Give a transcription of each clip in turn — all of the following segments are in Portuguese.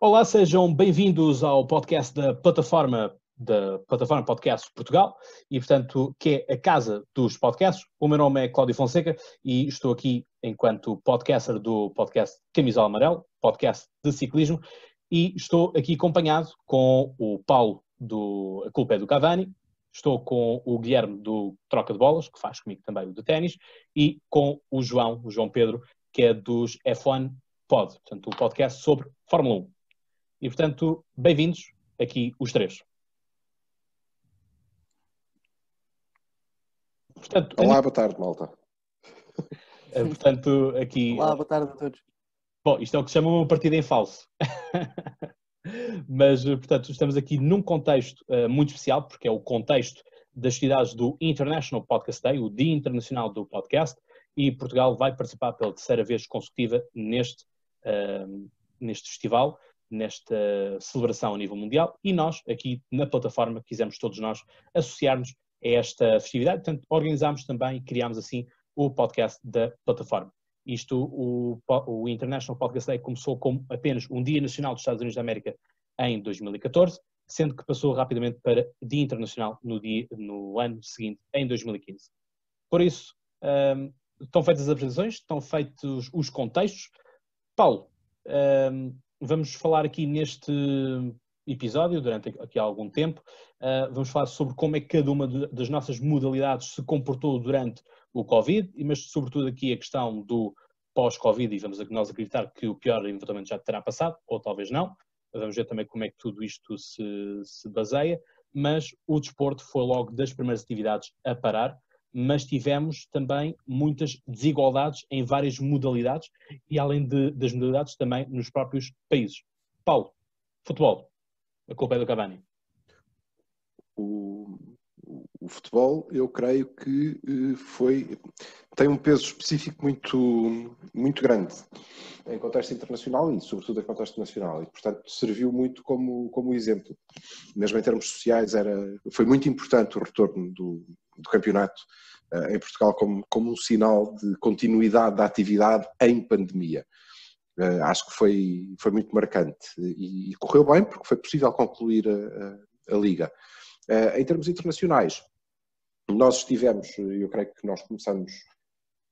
Olá, sejam bem-vindos ao podcast da plataforma da plataforma Podcast Portugal e, portanto, que é a casa dos podcasts. O meu nome é Cláudio Fonseca e estou aqui enquanto podcaster do podcast Camisola Amarelo, podcast de ciclismo, e estou aqui acompanhado com o Paulo do A Culpa é do Cavani, estou com o Guilherme do Troca de Bolas, que faz comigo também o de ténis, e com o João, o João Pedro, que é dos F1 Pod, portanto, o podcast sobre Fórmula 1. E, portanto, bem-vindos aqui os três. Portanto, Olá, boa tarde, malta. Eh, portanto, aqui. Olá, boa tarde a todos. Bom, isto é o que se chama uma partida em falso. Mas, eh, portanto, estamos aqui num contexto uh, muito especial, porque é o contexto das cidades do International Podcast Day, o Dia Internacional do Podcast, e Portugal vai participar pela terceira vez consecutiva neste, uh, neste festival, nesta celebração a nível mundial, e nós, aqui na plataforma, quisemos todos nós associarmos a esta festividade, portanto, organizámos também e criámos assim o podcast da plataforma. Isto, o, o International Podcast Day começou como apenas um Dia Nacional dos Estados Unidos da América em 2014, sendo que passou rapidamente para Dia Internacional no, dia, no ano seguinte, em 2015. Por isso, um, estão feitas as apresentações, estão feitos os contextos. Paulo, um, vamos falar aqui neste episódio, durante aqui algum tempo, uh, vamos falar sobre como é que cada uma das nossas modalidades se comportou durante o Covid, mas sobretudo aqui a questão do pós-Covid, e vamos nós acreditar que o pior eventualmente já terá passado, ou talvez não. Vamos ver também como é que tudo isto se, se baseia, mas o desporto foi logo das primeiras atividades a parar, mas tivemos também muitas desigualdades em várias modalidades e além de, das modalidades também nos próprios países. Paulo, futebol, a culpa é do Cavani. O, o futebol, eu creio que eh, foi tem um peso específico muito muito grande em contexto internacional e sobretudo em contexto nacional e portanto serviu muito como como exemplo mesmo em termos sociais era foi muito importante o retorno do, do campeonato uh, em Portugal como como um sinal de continuidade da atividade em pandemia. Uh, acho que foi foi muito marcante. E, e, correu bem porque foi possível concluir a, a, a liga. Em termos internacionais nós estivemos, eu creio que nós começamos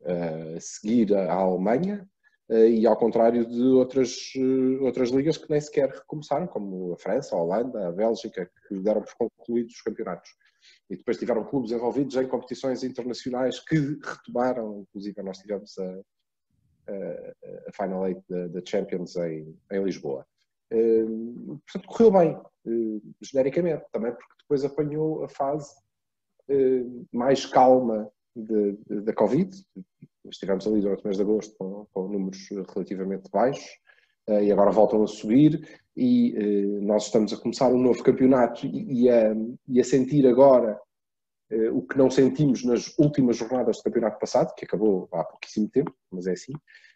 eh, a seguir a Alemanha eh, e ao contrário de outras, eh, outras ligas que nem sequer recomeçaram, como a França, a Holanda, a Bélgica, que deram por concluídos os campeonatos. E depois tiveram clubes envolvidos em competições internacionais que retomaram, inclusive nós tivemos a, a, a Final Eight da Champions em, em Lisboa. portanto, correu bem, genericamente, também porque depois apanhou a fase eh, mais calma da Covid. Estivemos ali durante o mês de agosto com, com números relativamente baixos e agora voltam a subir e eh, nós estamos a começar um novo campeonato e, a, e a sentir agora o que não sentimos nas últimas jornadas do campeonato passado, que acabou há pouquíssimo tempo, mas é assim,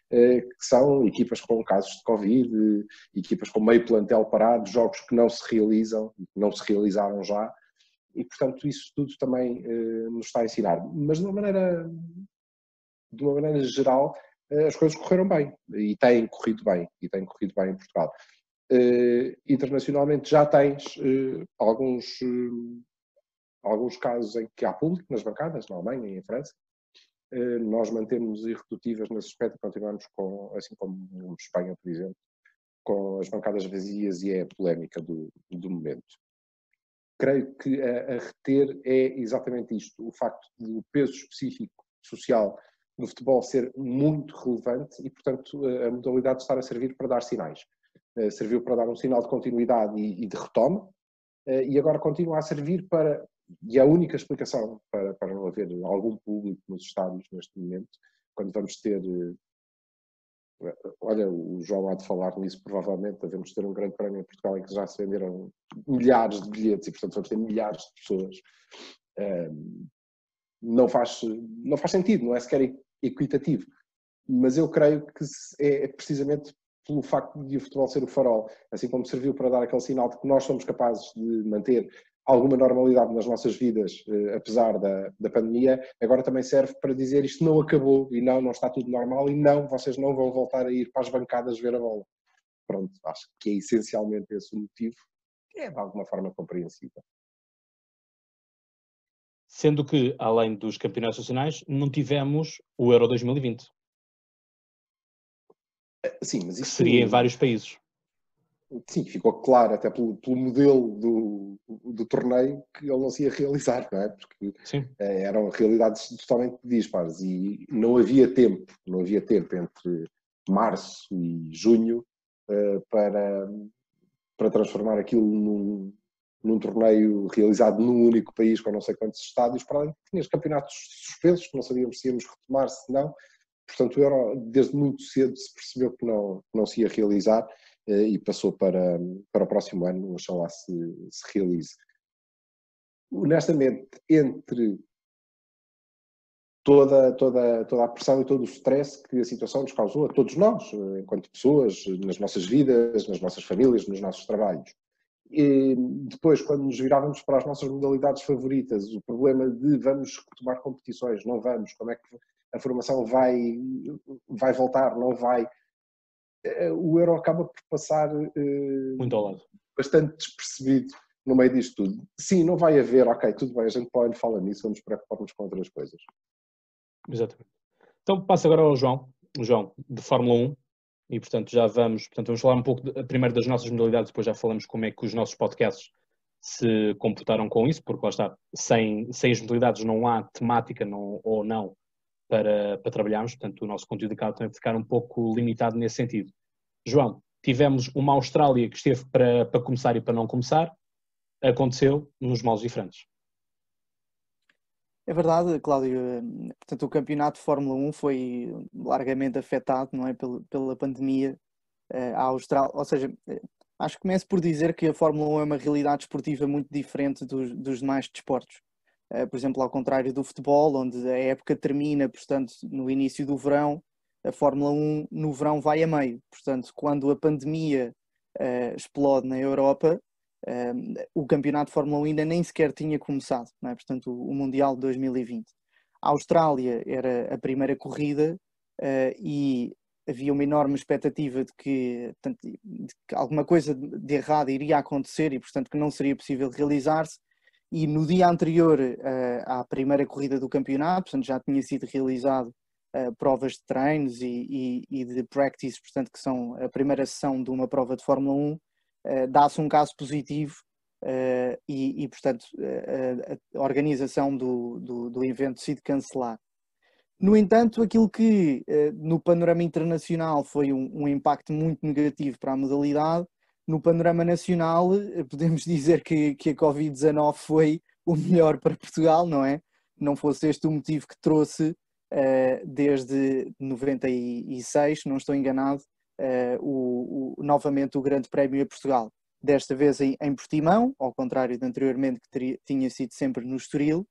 que são equipas com casos de Covid, equipas com meio plantel parado, jogos que não se realizam, não se realizaram já, e, portanto, isso tudo também nos está a ensinar. Mas de uma maneira, de uma maneira geral, as coisas correram bem e têm corrido bem, e têm corrido bem em Portugal. Uh, internacionalmente já tens alguns, alguns casos em que há público nas bancadas, na Alemanha e em França. nós mantemos irredutíveis nesse aspecto continuamos com, assim como em Espanha, por exemplo, com as bancadas vazias e é a polémica do, do momento creio que a, a, reter é exatamente isto, o facto do peso específico social do futebol ser muito relevante e, portanto, a, modalidade estar a servir para dar sinais. Uh, serviu para dar um sinal de continuidade e, de retoma, uh, e agora continua a servir para, e a única explicação para, para não haver algum público nos estádios neste momento, quando vamos ter uh, Olha, o João há de falar nisso, provavelmente devemos ter um grande prémio em Portugal em que já se venderam milhares de bilhetes e, portanto, vamos ter milhares de pessoas. não, faz, não faz sentido, não é sequer equitativo. Mas eu creio que é precisamente pelo facto de o futebol ser o farol, assim como serviu para dar aquele sinal de que nós somos capazes de manter alguma normalidade nas nossas vidas, eh, apesar da, da pandemia, agora também serve para dizer isto não acabou e não, não está tudo normal e não, vocês não vão voltar a ir para as bancadas ver a bola. pronto, acho que é essencialmente esse o motivo, que é de alguma forma compreensível. Sendo que, além dos campeonatos nacionais, não tivemos o Euro 2020. Sim, mas isso seria em vários países. Sim, ficou claro até pelo, pelo modelo do, do, torneio que ele não se ia realizar, não é? Porque Sim. Eh, eram realidades totalmente dispares e não havia tempo, não havia tempo entre março e junho uh, para, para transformar aquilo num, num torneio realizado num único país com não sei quantos estádios, para além tinha os campeonatos suspensos, que não sabíamos se íamos retomar, se não. Portanto, o desde muito cedo, se percebeu que não, não se ia realizar eh, e passou para, para o próximo ano, oxalá se, se realize. Honestamente, entre toda, toda, toda a pressão e todo o stress que a situação nos causou a todos nós, eh, enquanto pessoas, nas nossas vidas, nas nossas famílias, nos nossos trabalhos. E depois, quando nos virávamos para as nossas modalidades favoritas, o problema de vamos tomar competições, não vamos, como é que a formação vai, vai voltar, não vai, eh, o euro acaba por passar eh, Muito ao lado. bastante despercebido no meio disto tudo. Sim, não vai haver, ok, tudo bem, a gente pode falar nisso, vamos preocupar-nos com outras coisas. Exatamente. Então passo agora ao João, João, de Fórmula 1, e portanto já vamos, portanto vamos falar um pouco de, primeiro das nossas modalidades, depois já falamos como é que os nossos podcasts se comportaram com isso, porque lá está, sem, sem as modalidades não há temática não, ou não para, para trabalharmos, portanto o nosso conteúdo acaba também ficar um pouco limitado nesse sentido. João, tivemos uma Austrália que esteve para, para começar e para não começar, aconteceu nos modos diferentes. É verdade, Cláudio. Portanto, o campeonato de Fórmula 1 foi largamente afetado, não é, pela, pela pandemia. A Austrália, ou seja, eh, acho que começo por dizer que a Fórmula 1 é uma realidade esportiva muito diferente dos, dos demais desportos. Uh, por exemplo, ao contrário do futebol, onde a época termina, portanto, no início do verão, a Fórmula 1 no verão vai a meio. Portanto, quando a pandemia explode na Europa, o campeonato de Fórmula 1 ainda nem sequer tinha começado, é? portanto, o, Mundial de 2020. A Austrália era a primeira corrida uh, e havia uma enorme expectativa de que, de que, alguma coisa de errado iria acontecer e, portanto, que não seria possível realizar-se. E no dia anterior uh, à primeira corrida do campeonato, portanto, já tinha sido realizado uh, provas de treinos e, e, e, de practice, portanto, que são a primeira sessão de uma prova de Fórmula 1, uh, dá-se um caso positivo uh, e, e, portanto, uh, a organização do, do, do, evento decide cancelar. No entanto, aquilo que no panorama internacional foi um, um, impacto muito negativo para a modalidade, no panorama nacional podemos dizer que, que a Covid-19 foi o melhor para Portugal, não é? Não fosse este o motivo que trouxe desde 96, não estou enganado, o, o, novamente o Grande Prémio a Portugal. Desta vez em, em Portimão, ao contrário de anteriormente que teria, tinha sido sempre no Estoril.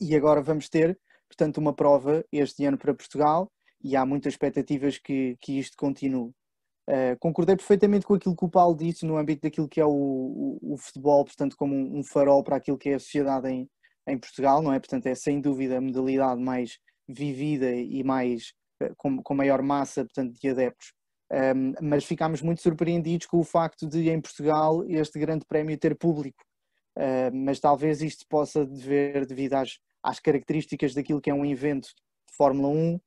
E agora vamos ter, portanto, uma prova este ano para Portugal e há muitas expectativas que, que isto continue. Uh, concordei perfeitamente com aquilo que o Paulo disse no âmbito daquilo que é o, o, o futebol, portanto, como um, um, farol para aquilo que é a sociedade em, em Portugal, não é? Portanto, é sem dúvida a modalidade mais vivida e mais uh, com, com maior massa, portanto, de adeptos um, mas ficámos muito surpreendidos com o facto de, em Portugal, este grande prémio ter público. Uh, mas talvez isto possa dever devido às, às, características daquilo que é um evento de Fórmula 1, uh,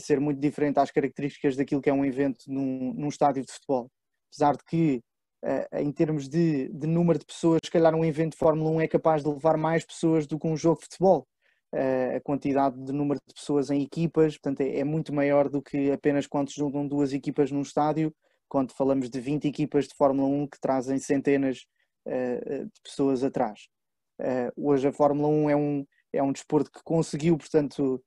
ser muito diferente às características daquilo que é um evento num, num estádio de futebol. Apesar de que, uh, em termos de, de, número de pessoas, se calhar um evento de Fórmula 1 é capaz de levar mais pessoas do que um jogo de futebol. Eh, a quantidade de número de pessoas em equipas, portanto é, é, muito maior do que apenas quando se juntam duas equipas num estádio, quando falamos de 20 equipas de Fórmula 1 que trazem centenas uh, de pessoas atrás. Hoje a Fórmula 1 é um, é um desporto que conseguiu, portanto,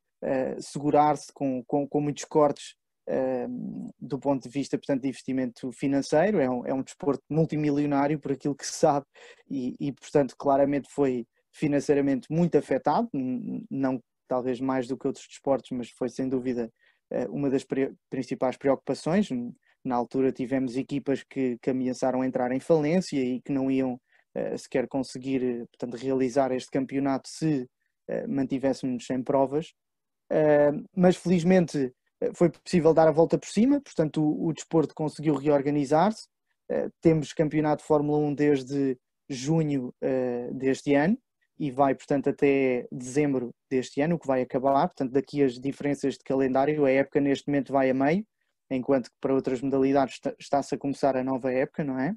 segurar-se com, com, com, muitos cortes do ponto de vista, portanto, de investimento financeiro, é um, é um desporto multimilionário por aquilo que se sabe e, e portanto, claramente foi financeiramente muito afetado, não talvez mais do que outros desportos, mas foi sem dúvida eh, uma das principais preocupações. Na altura tivemos equipas que, que ameaçaram entrar em falência e que não iam uh, sequer conseguir eh, portanto, realizar este campeonato se mantivéssemos sem provas. Mas felizmente foi possível dar a volta por cima, portanto o, o desporto conseguiu reorganizar-se. Temos campeonato de Fórmula 1 desde junho deste ano e vai, portanto, até dezembro deste ano, que vai acabar. Portanto, daqui as diferenças de calendário, a época neste momento vai a meio, enquanto que para outras modalidades está-se a começar a nova época, não é?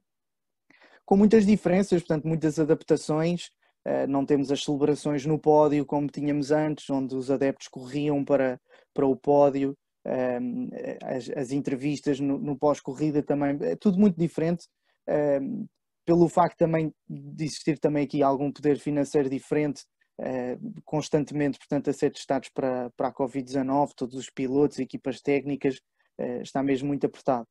Com muitas diferenças, portanto, muitas adaptações. Eh, não temos as celebrações no pódio como tínhamos antes, onde os adeptos corriam para, para o pódio, ehm, as, as entrevistas no, no pós-corrida também, é tudo muito diferente ehm, pelo facto também de existir também aqui algum poder financeiro diferente, constantemente, portanto, a ser testados para, para a Covid-19, todos os pilotos, equipas técnicas, está mesmo muito apertado.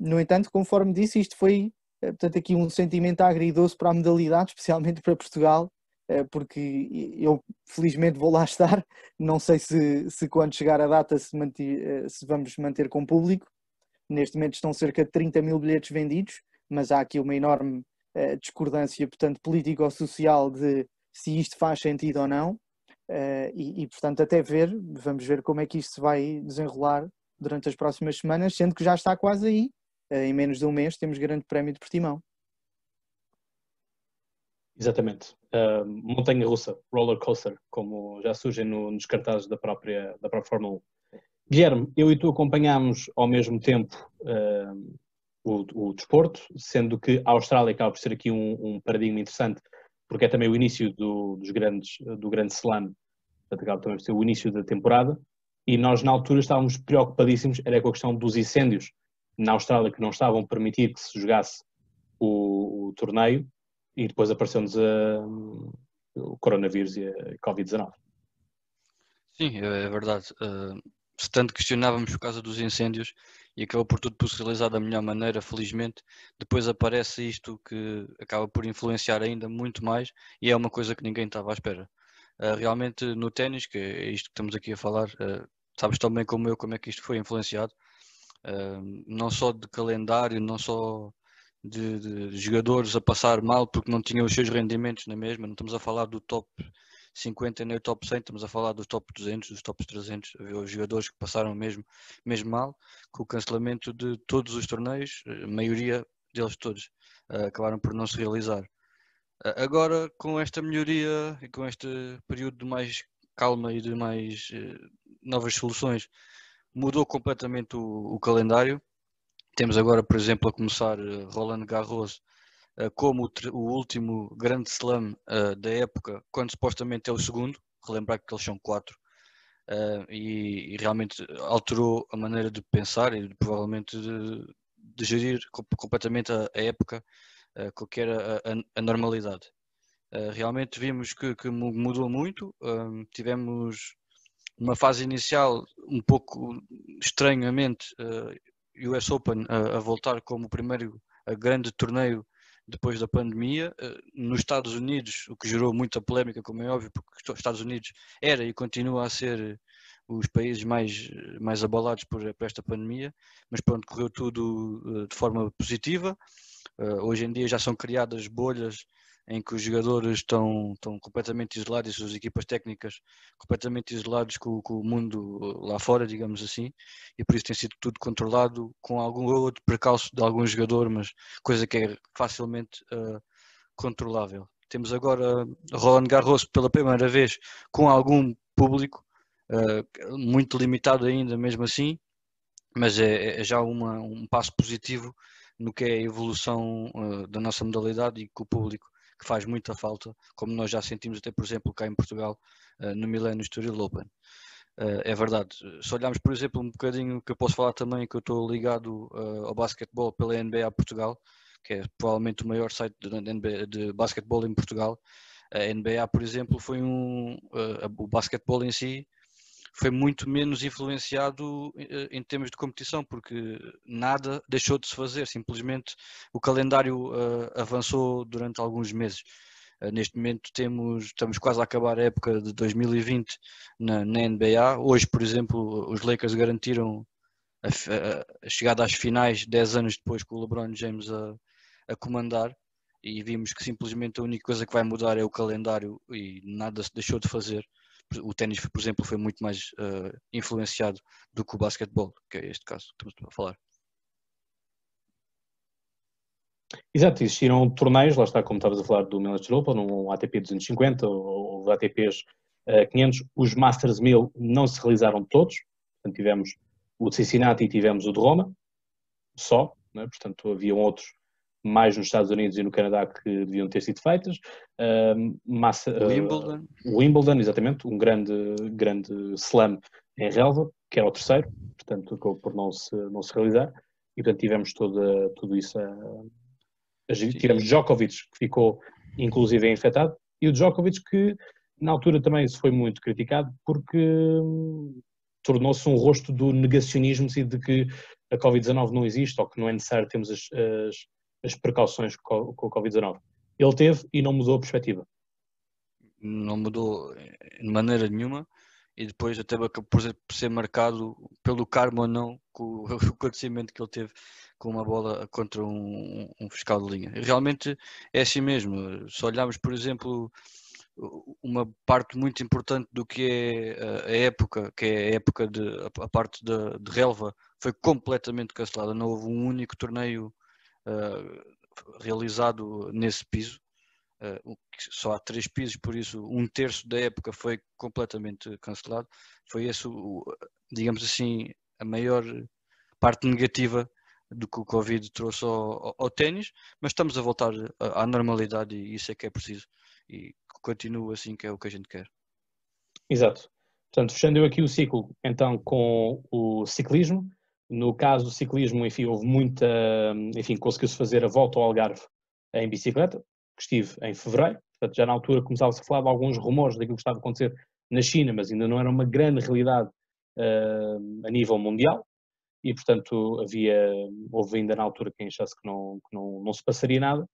no entanto, conforme disse, isto foi, portanto, aqui um sentimento agridoce para a modalidade, especialmente para Portugal, porque eu felizmente vou lá estar, não sei se, se quando chegar a data se, se vamos manter com público, neste momento estão cerca de 30 mil bilhetes vendidos, mas há aqui uma enorme uh, discordância, portanto, político-social de se isto faz sentido ou não. Uh, e, e, portanto, até ver, vamos ver como é que isto se vai desenrolar durante as próximas semanas, sendo que já está quase aí. Uh, em menos de um mês temos grande prémio de Portimão. Exatamente. Montanha russa, roller coaster, como já surgem no, nos cartazes da própria, da própria Fórmula 1. Guilherme, eu e tu acompanhámos ao mesmo tempo uh, o, o desporto, sendo que a Austrália acaba por ser aqui um, um paradigma interessante, porque é também o início do, dos grandes, do grande slam, portanto acaba também por ser o início da temporada, e nós na altura estávamos preocupadíssimos, era com a questão dos incêndios na Austrália que não estavam a permitir que se jogasse o, o torneio, e depois apareceu-nos o coronavírus e a Covid-19. Sim, é, é verdade. Uh, se tanto questionávamos por causa dos incêndios, e acabou por tudo por se realizar da melhor maneira, felizmente. Depois aparece isto que acaba por influenciar ainda muito mais e é uma coisa que ninguém estava à espera. Uh, realmente no ténis, que é isto que estamos aqui a falar, uh, sabes tão bem como eu como é que isto foi influenciado, uh, não só de calendário, não só de, de, jogadores a passar mal porque não tinham os seus rendimentos na mesma, não estamos a falar do top 50 nem o top 100, estamos a falar dos top 200, dos top 300, os jogadores que passaram mesmo, mesmo mal, com o cancelamento de todos os torneios, a maioria deles todos, uh, acabaram por não se realizar. Uh, agora, com esta melhoria e com este período de mais calma e de mais uh, novas soluções, mudou completamente o, o, calendário. Temos agora, por exemplo, a começar Roland Garros eh, como o, último grande slam uh, da época, quando supostamente é o segundo, relembrar que eles são quatro, uh, e, e, realmente alterou a maneira de pensar e de, provavelmente de, de, gerir completamente a, a época uh, que era a, a normalidade. realmente vimos que, que mudou muito, tivemos uma fase inicial um pouco estranhamente US Open a voltar como o primeiro grande torneio depois da pandemia. Eh, nos Estados Unidos, o que gerou muita polémica, como é óbvio, porque os Estados Unidos era e continua a ser os países mais, mais abalados por, por esta pandemia, mas pronto, correu tudo eh, de forma positiva. Eh, hoje em dia já são criadas bolhas em que os jogadores estão, estão completamente isolados as equipas técnicas completamente isolados com, com, o mundo lá fora, digamos assim, e por isso tem sido tudo controlado com algum outro precalço de algum jogador, mas coisa que é facilmente uh, controlável. Temos agora Roland Garros pela primeira vez com algum público, uh, muito limitado ainda mesmo assim, mas é, é já uma, um passo positivo no que é a evolução uh, da nossa modalidade e com o público que faz muita falta, como nós já sentimos até, por exemplo, cá em Portugal, uh, no Milênio Estoril Open. Uh, é verdade. Se olharmos, por exemplo, um bocadinho que eu posso falar também, que eu estou ligado uh, ao basquetebol pela NBA Portugal, que é provavelmente o maior site de, de basquetebol em Portugal. A NBA, por exemplo, foi um. o basquetebol em si foi muito menos influenciado eh, em termos de competição, porque nada deixou de se fazer, simplesmente o calendário uh, avançou durante alguns meses. Uh, neste momento temos, estamos quase a acabar a época de 2020 na, na NBA. Hoje, por exemplo, os Lakers garantiram a, a, a, chegada às finais 10 anos depois com o LeBron James a, a comandar e vimos que simplesmente a única coisa que vai mudar é o calendário e nada se deixou de fazer o ténis, por exemplo, foi muito mais uh, influenciado do que o basquetebol, que é este caso que estamos a falar. Exato, existiram torneios, lá está, como estavas a falar do Manager Open, um ATP 250 ou, ou ATPs uh, 500. Os Masters 1000 não se realizaram todos, portanto tivemos o de Cincinnati e tivemos o de Roma, só, né? portanto haviam outros mais nos Estados Unidos e no Canadá que deviam ter sido feitas. Uh, massa, uh, Wimbledon. Wimbledon, exatamente, um grande, grande slam em relva, que era o terceiro, portanto acabou por não se, não se realizar. E portanto tivemos toda, tudo isso a, a Tivemos Djokovic, que ficou inclusive infectado, e o Djokovic que na altura também se foi muito criticado porque hum, tornou-se um rosto do negacionismo e de que a Covid-19 não existe ou que não é necessário termos as, as as precauções com, o Covid-19. Ele teve e não mudou a perspectiva. Não mudou de maneira nenhuma e depois até por ser marcado pelo karma ou não com o acontecimento que ele teve com uma bola contra um, um fiscal de linha. Realmente é assim mesmo. Se olharmos, por exemplo, uma parte muito importante do que é a época, que é a época de a parte de, de relva, foi completamente cancelada. Não houve um único torneio uh, realizado nesse piso. Uh, só há três pisos, por isso um terço da época foi completamente cancelado. Foi esse, o, digamos assim, a maior parte negativa do que o Covid trouxe ao, ao, ao ténis, mas estamos a voltar à, à normalidade e isso é que é preciso. E continua assim que é o que a gente quer. Exato. Portanto, fechando eu aqui o ciclo, então, com o ciclismo, no caso do ciclismo, enfim, houve muita, enfim, conseguiu-se fazer a volta ao Algarve em bicicleta, que estive em fevereiro, portanto já na altura começava-se a falar de alguns rumores daquilo que estava a acontecer na China, mas ainda não era uma grande realidade uh, a nível mundial, e portanto havia, houve ainda na altura quem achasse que não, que não, não se passaria nada,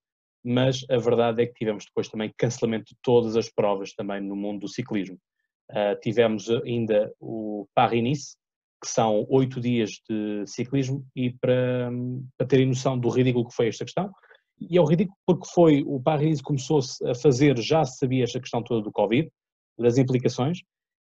mas a verdade é que tivemos depois também cancelamento de todas as provas também no mundo do ciclismo. Uh, tivemos ainda o Paris-Nice, que são oito dias de ciclismo, e para, para terem noção do ridículo que foi esta questão, e é o ridículo porque foi, o Paris começou-se a fazer, já se sabia esta questão toda do Covid, das implicações,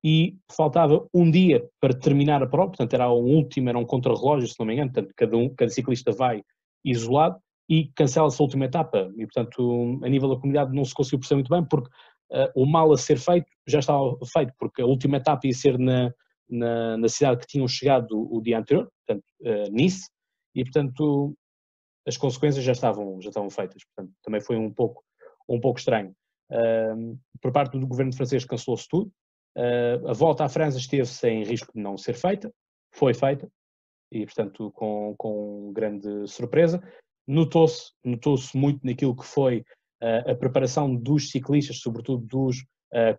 e faltava um dia para terminar a prova, portanto era um último, era um contrarrelógio, se não me engano, portanto cada, um, cada ciclista vai isolado e cancela-se a última etapa, e portanto a nível da comunidade não se conseguiu perceber muito bem, porque uh, o mal a ser feito já estava feito, porque a última etapa ia ser na, na, na cidade que tinham chegado o, dia anterior, portanto, uh, Nice, e portanto as consequências já estavam, já estavam feitas, portanto também foi um pouco, um pouco estranho. Uh, por parte do governo francês cancelou-se tudo, uh, a volta à França esteve sem risco de não ser feita, foi feita, e portanto com, com grande surpresa. Notou-se notou muito naquilo que foi uh, a preparação dos ciclistas, sobretudo dos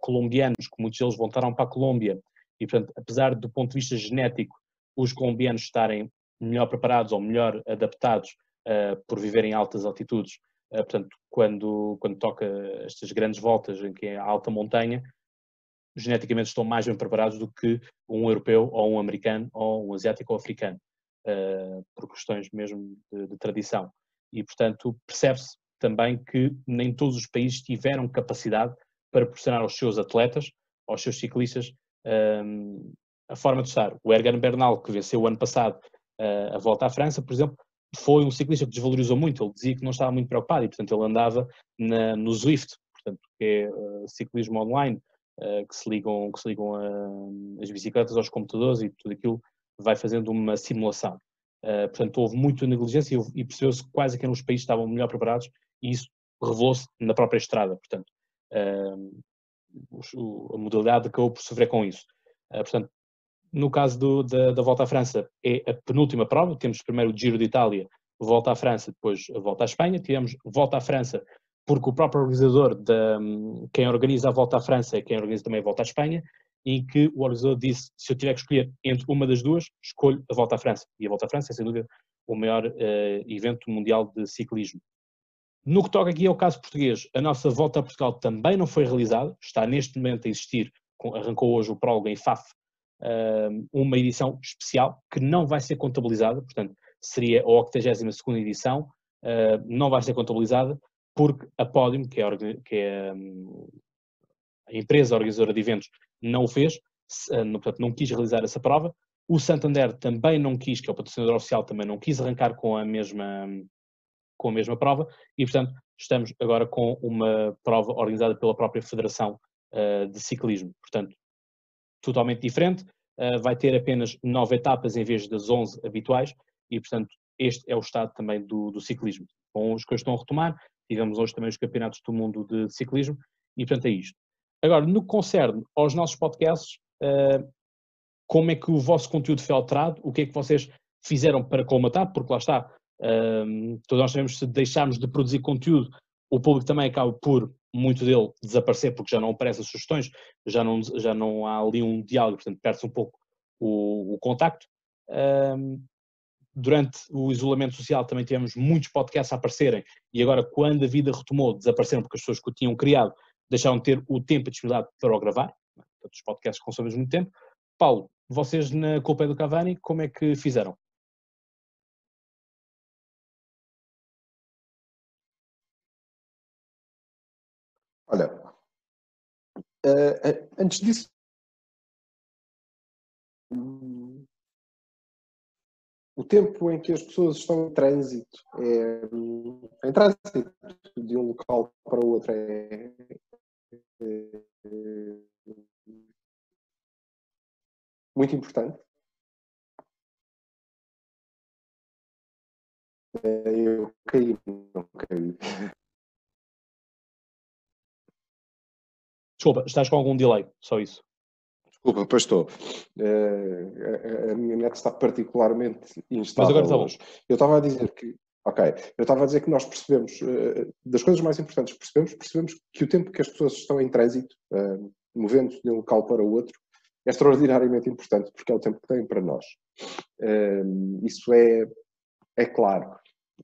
colombianos, que muitos deles voltaram para a Colômbia e, portanto, apesar do ponto de vista genético, os colombianos estarem melhor preparados ou melhor adaptados uh, por viverem em altas altitudes, uh, portanto, quando, quando toca estas grandes voltas em que é alta montanha, geneticamente estão mais bem preparados do que um europeu ou um americano ou um asiático ou africano, uh, por questões mesmo de, de tradição. E, portanto, percebe-se também que nem todos os países tiveram capacidade para proporcionar aos seus atletas, aos seus ciclistas, um, a forma de estar. O Ergan Bernal, que venceu o ano passado uh, a volta à França, por exemplo, foi um ciclista que desvalorizou muito. Ele dizia que não estava muito preocupado e, portanto, ele andava na, no Zwift, portanto, que é uh, ciclismo online, uh, que se ligam, que se ligam a, as bicicletas aos computadores e tudo aquilo vai fazendo uma simulação. portanto, houve muita negligência e, e percebeu-se que quase que os países estavam melhor preparados e isso revelou-se na própria estrada. Portanto, a modalidade acabou por sofrer com isso. Uh, portanto, no caso do, da, da, volta à França, é a penúltima prova. Temos primeiro o Giro de Itália, volta à França, depois a volta à Espanha. Tivemos volta à França porque o próprio organizador, da, quem organiza a volta à França é quem organiza também a volta à Espanha, em que o organizador disse: se eu tiver que escolher entre uma das duas, escolho a volta à França. E a volta à França é, sem dúvida, o maior uh, evento mundial de ciclismo. No que toca aqui ao caso português, a nossa volta a Portugal também não foi realizada, está neste momento a existir, arrancou hoje o prólogo em FAF, uma edição especial que não vai ser contabilizada, portanto, seria a 82 edição, não vai ser contabilizada porque a Podium, que é, a, que é a empresa organizadora de eventos não o fez, portanto, não quis realizar essa prova. O Santander também não quis, que é o patrocinador oficial, também não quis arrancar com a mesma, com a mesma prova e, portanto, estamos agora com uma prova organizada pela própria Federação uh, de Ciclismo. Portanto, totalmente diferente, uh, vai ter apenas nove etapas em vez das onze habituais e, portanto, este é o estado também do, do ciclismo. Com os que estão a retomar, tivemos hoje também os campeonatos do mundo de ciclismo e, portanto, é isto. Agora, no que concerne aos nossos podcasts, uh, como é que o vosso conteúdo foi alterado? O que é que vocês fizeram para colmatar? Porque lá está, um, todos nós sabemos que se deixarmos de produzir conteúdo, o público também acaba por, muito dele, desaparecer porque já não aparecem sugestões, já não, já não há ali um diálogo, portanto perde-se um pouco o, o contacto. Um, durante o isolamento social também tivemos muitos podcasts a aparecerem e agora quando a vida retomou, desapareceram porque as pessoas que o tinham criado deixaram de ter o tempo e disponibilidade para o gravar, portanto os podcasts consomem muito tempo. Paulo, vocês na Culpa do Cavani, como é que fizeram? Uh, antes disso, o tempo em que as pessoas estão em trânsito, é, em trânsito de um local para o outro, é, é, muito importante. Eu caí, não caí. Desculpa, estás com algum delay, só isso. Desculpa, pois estou. Uh, a, minha net está particularmente instável. Mas agora está Eu estava a dizer que, ok, eu estava a dizer que nós percebemos, uh, das coisas mais importantes que percebemos, percebemos que o tempo que as pessoas estão em trânsito, uh, movendo-se de um local para o outro, é extraordinariamente importante, porque é o tempo que têm para nós. isso é, é claro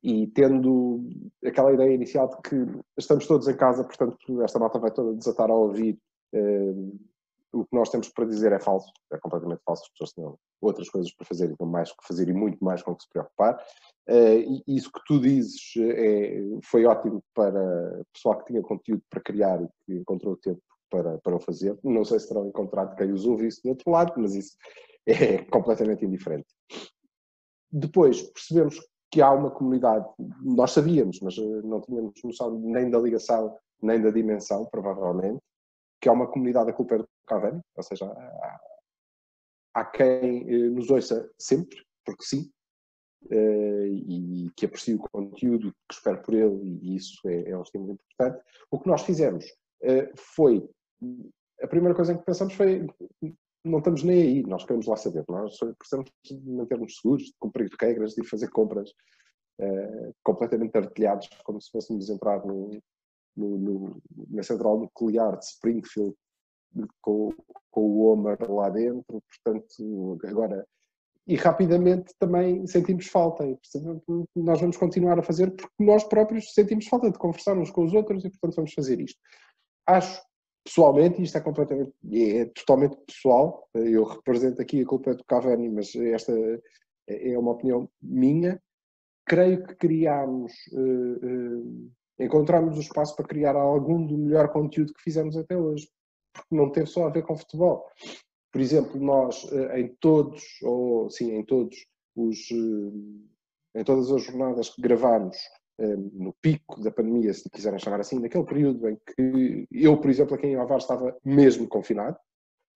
e tendo aquela ideia inicial de que estamos todos em casa, portanto esta malta vai toda desatar a ouvir uh, o que nós temos para dizer é falso, é completamente falso, as pessoas têm outras coisas para fazer, então mais que fazer e muito mais com que se preocupar. Uh, e isso que tu dizes é, foi ótimo para o pessoal que tinha conteúdo para criar e que encontrou tempo para, para o fazer. Não sei se terão encontrado quem os ouve isso do outro lado, mas isso é completamente indiferente. Depois percebemos que há uma comunidade, nós sabíamos, mas eh, não tínhamos noção nem da ligação, nem da dimensão, provavelmente, que há uma comunidade a culpa do Cavani, ou seja, há, há quem eh, nos ouça sempre, porque sim, eh, e que aprecie o conteúdo, que espere por ele, e isso é, é um estímulo importante. O que nós fizemos foi, a primeira coisa em que pensamos foi não estamos nem aí, nós queremos lá saber. Nós precisamos de manter-nos seguros, de cumprir regras, de fazer compras uh, completamente artilhados, como se fôssemos entrar no, no, no, na central nuclear de Springfield com, com o Homer lá dentro. Portanto, agora. E rapidamente também sentimos falta. E, portanto, nós vamos continuar a fazer porque nós próprios sentimos falta de conversar uns com os outros e, portanto, vamos fazer isto. Acho pessoalmente, isto é completamente, é totalmente pessoal, eu represento aqui a culpa do Cavani, mas esta é uma opinião minha. Creio que criámos, uh, uh, encontramos o espaço para criar algum do melhor conteúdo que fizemos até hoje, porque não teve só a ver com futebol. Por exemplo, nós uh, em todos, ou sim, em todos os, em todas as jornadas que gravamos no pico da pandemia, se quiserem chamar assim, naquele período em que eu, por exemplo, aqui em Ovar estava mesmo confinado.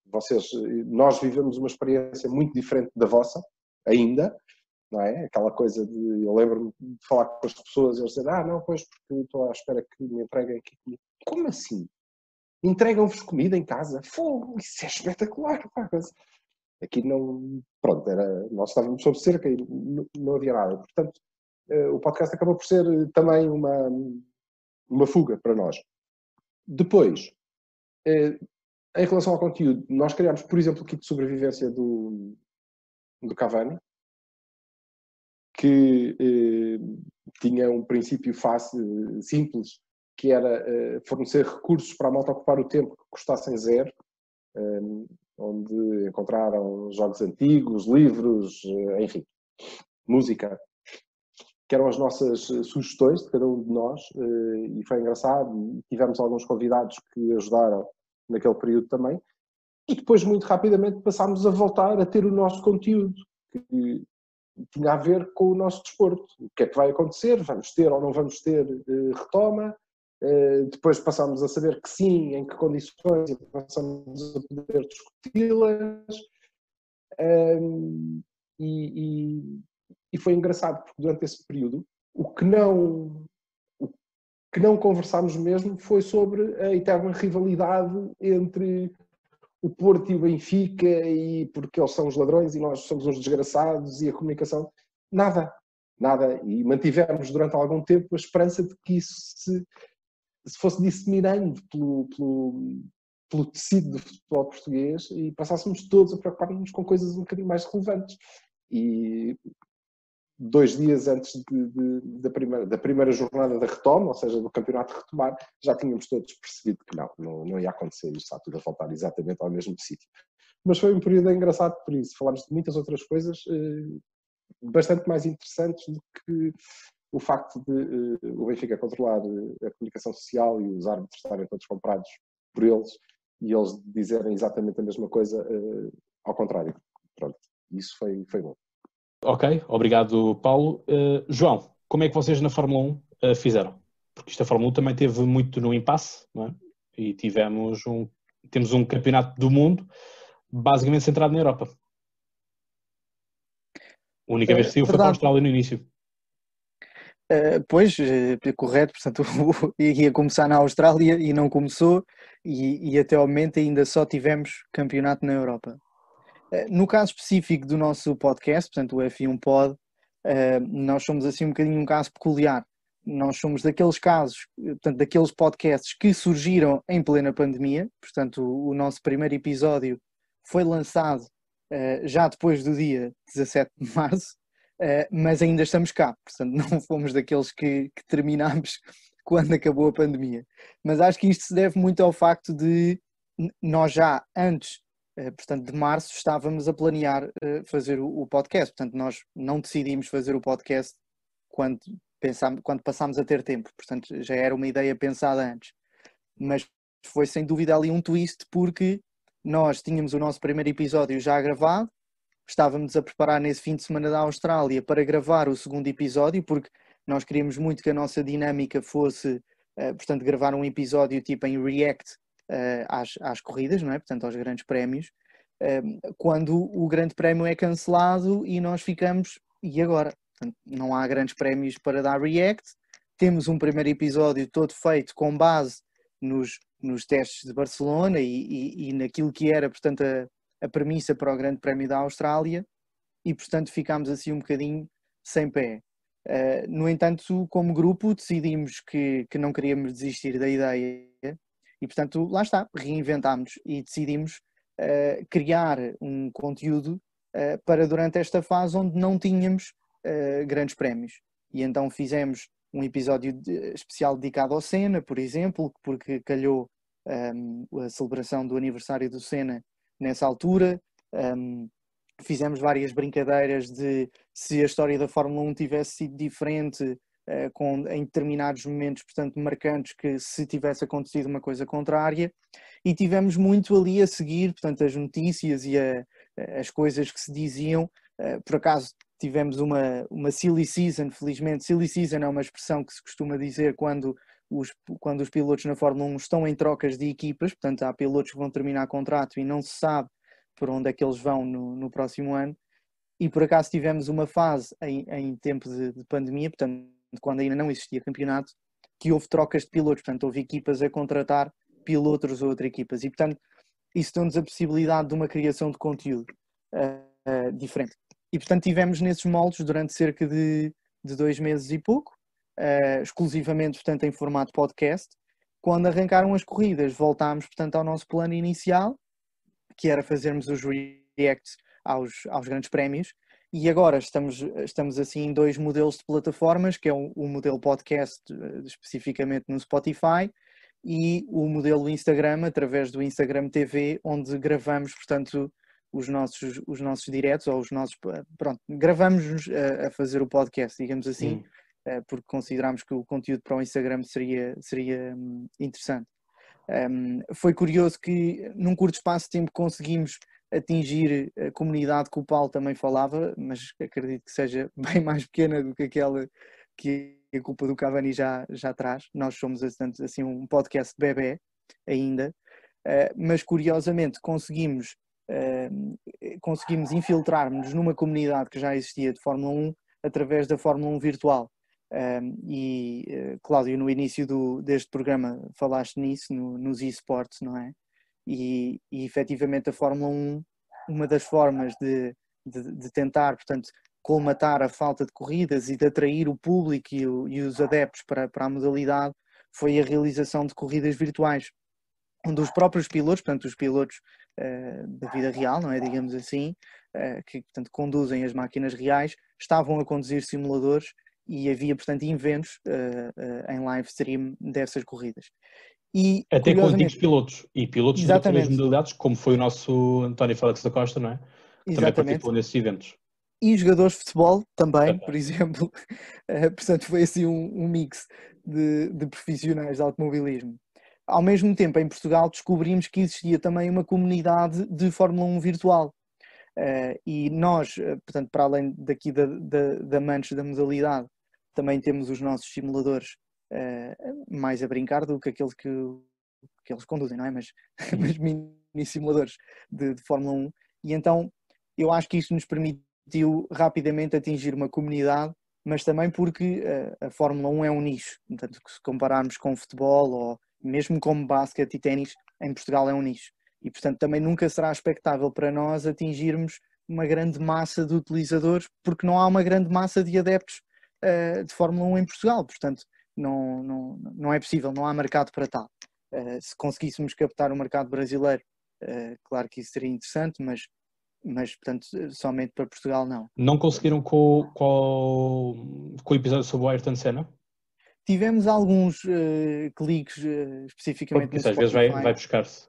Vocês, nós vivemos uma experiência muito diferente da vossa, ainda, não é? Aquela coisa de, eu lembro-me de falar com as pessoas e eles dizer, ah, não, pois, porque estou à espera que me entreguem aqui comida. Como assim? Entregam-vos comida em casa? Fogo, isso é espetacular. Aqui não, pronto, era, nós estávamos sob cerca e não, não havia nada. Portanto, eh, o podcast acabou por ser eh, também uma, uma fuga para nós. Depois, eh, em relação ao conteúdo, nós criámos, por exemplo, o kit de sobrevivência do, do Cavani, que eh, tinha um princípio fácil, simples, que era fornecer recursos para a malta ocupar o tempo que custassem zero, onde encontraram jogos antigos, livros, enfim, música que eram as nossas eh, sugestões de cada um de nós, eh, e foi engraçado. Tivemos alguns convidados que ajudaram naquele período também. e depois, muito rapidamente, passámos a voltar a ter o nosso conteúdo, que tinha a ver com o nosso desporto. O que é que vai acontecer? Vamos ter ou não vamos ter uh, retoma? Depois passámos a saber que sim, em que condições, e passamos a poder discuti-las. Um, e, e, e, foi engraçado, porque durante esse período, o que não, o que não conversámos mesmo foi sobre a eterna rivalidade entre o Porto e o Benfica, e porque eles são os ladrões e nós somos os desgraçados, e a comunicação. Nada, nada. E mantivemos durante algum tempo a esperança de que isso se, se fosse disseminando pelo, pelo, pelo tecido do futebol português e passássemos todos a preocupar-nos com coisas um bocadinho mais relevantes. E dois dias antes de, de, da, primeira, da primeira jornada da retoma, ou seja, do campeonato retomar, já tínhamos todos percebido que não, não, não ia acontecer, isto está tudo a voltar exatamente ao mesmo sítio. Mas foi um período engraçado por isso, falámos de muitas outras coisas eh, bastante mais interessantes do que o facto de eh, o Benfica controlar eh, a comunicação social e os árbitros estarem todos comprados por eles e eles dizerem exatamente a mesma coisa ao contrário. Pronto, isso foi, foi bom. Ok, obrigado, Paulo. Uh, João, como é que vocês na Fórmula 1 uh, eh, fizeram? Porque isto a Fórmula 1 também teve muito no impasse, não é? E tivemos um, temos um campeonato do mundo basicamente centrado na Europa. A única vez que saiu foi para a Austrália no início. Uh, pois, uh, correto, portanto ia começar na Austrália e não começou e, e até ao momento ainda só tivemos campeonato na Europa. Eh, no caso específico do nosso podcast, portanto, o F1 Pod, eh, nós somos assim um bocadinho um caso peculiar. Nós somos daqueles casos, portanto, daqueles podcasts que surgiram em plena pandemia. Portanto, o nosso primeiro episódio foi lançado eh, já depois do dia 17 de março, mas ainda estamos cá. Portanto, não fomos daqueles que, que terminámos quando acabou a pandemia. Mas acho que isto se deve muito ao facto de nós já antes eh, portanto, de março estávamos a planear eh, fazer o podcast. Portanto, nós não decidimos fazer o podcast quando, pensámos, quando passámos a ter tempo. Portanto, já era uma ideia pensada antes. Mas foi sem dúvida ali um twist, porque nós tínhamos o nosso primeiro episódio já gravado, estávamos a preparar nesse fim de semana da Austrália para gravar o segundo episódio, porque nós queríamos muito que a nossa dinâmica fosse, eh, portanto, gravar um episódio tipo em React uh, às, às corridas, não é? Portanto, aos grandes prémios, uh, quando o grande prémio é cancelado e nós ficamos, e agora? Portanto, não há grandes prémios para dar react. Temos um primeiro episódio todo feito com base nos, nos testes de Barcelona e, e, e naquilo que era, portanto, a, a premissa para o Grande Prémio da Austrália e, portanto, ficámos assim um bocadinho sem pé. Uh, no entanto, como grupo, decidimos que, que não queríamos desistir da ideia e portanto, lá está, reinventámos e decidimos uh, criar um conteúdo uh, para durante esta fase onde não tínhamos uh, grandes prémios. E então fizemos um episódio de, especial dedicado ao Senna, por exemplo, porque calhou um, ehm, a celebração do aniversário do Senna nessa altura. Um, ehm, fizemos várias brincadeiras de se a história da Fórmula 1 tivesse sido diferente, com, em determinados momentos, portanto, marcantes, que se tivesse acontecido uma coisa contrária, e tivemos muito ali a seguir, portanto, as notícias e a, as coisas que se diziam. Eh, por acaso tivemos uma, uma silly season, felizmente. Silly season é uma expressão que se costuma dizer quando os, quando os pilotos na Fórmula 1 estão em trocas de equipas, portanto, há pilotos que vão terminar contrato e não se sabe por onde é que eles vão no, no próximo ano. E por acaso tivemos uma fase em, em tempo de, de pandemia, portanto, quando ainda não existia campeonato, que houve trocas de pilotos, portanto, houve equipas a contratar pilotos ou outras equipas, e portanto, isso deu-nos a possibilidade de uma criação de conteúdo uh, uh, diferente. E portanto, tivemos nesses moldes durante cerca de, de dois meses e pouco, uh, exclusivamente, portanto, em formato podcast. Quando arrancaram as corridas, voltámos, portanto, ao nosso plano inicial, que era fazermos os reacts aos, aos grandes prémios, e agora estamos, estamos assim em dois modelos de plataformas, que é o, o modelo podcast eh, especificamente no Spotify e o modelo Instagram através do Instagram TV, onde gravamos, portanto, os nossos, os nossos diretos ou os nossos. Pronto, gravamos a, a fazer o podcast, digamos assim, uh, porque consideramos que o conteúdo para o Instagram seria, seria hum, interessante. Um, foi curioso que num curto espaço de tempo conseguimos atingir a comunidade que o Paulo também falava, mas acredito que seja bem mais pequena do que aquela que a culpa do Cavani já, já traz. Nós somos assim um podcast bebê ainda, uh, mas curiosamente conseguimos, uh, conseguimos infiltrar-nos numa comunidade que já existia de Fórmula 1 através da Fórmula 1 virtual. Um, e Cláudio, no início do, deste programa falaste nisso, no, nos esportes, não é? E, e efetivamente a Fórmula 1, uma das formas de, de, de, tentar, portanto, colmatar a falta de corridas e de atrair o público e, o, e os adeptos para, para a modalidade foi a realização de corridas virtuais, onde os próprios pilotos, portanto, os pilotos uh, da vida real, não é? Digamos assim, uh, que portanto, conduzem as máquinas reais, estavam a conduzir simuladores e havia, portanto, eventos uh, uh, em live stream dessas corridas. E, Até com antigos pilotos e pilotos de outras modalidades, como foi o nosso António Félix da Costa, não é? Exatamente. Também participou nesses eventos. E jogadores de futebol também, por exemplo. Uh, portanto, foi assim um, um mix de, de, profissionais de automobilismo. Ao mesmo tempo, em Portugal, descobrimos que existia também uma comunidade de Fórmula 1 virtual. Uh, e nós, portanto, para além daqui da, da, da amantes da modalidade, também temos os nossos simuladores uh, mais a brincar do que aqueles que, que eles conduzem, não é? Mas, mas mini simuladores de, de Fórmula 1. E então eu acho que isto nos permitiu rapidamente atingir uma comunidade, mas também porque a, a Fórmula 1 é um nicho. Portanto, se compararmos com futebol ou mesmo com basquete e ténis, em Portugal é um nicho. E, portanto, também nunca será expectável para nós atingirmos uma grande massa de utilizadores, porque não há uma grande massa de adeptos uh, de Fórmula 1 em Portugal, portanto não, não, não é possível, não há mercado para tal. Uh, se conseguíssemos captar o mercado brasileiro, uh, claro que isso seria interessante, mas, mas portanto somente para Portugal não. Não conseguiram com, com, com o episódio sobre o Ayrton Senna? Tivemos alguns cliques especificamente Porque às vezes vai, vai buscar-se.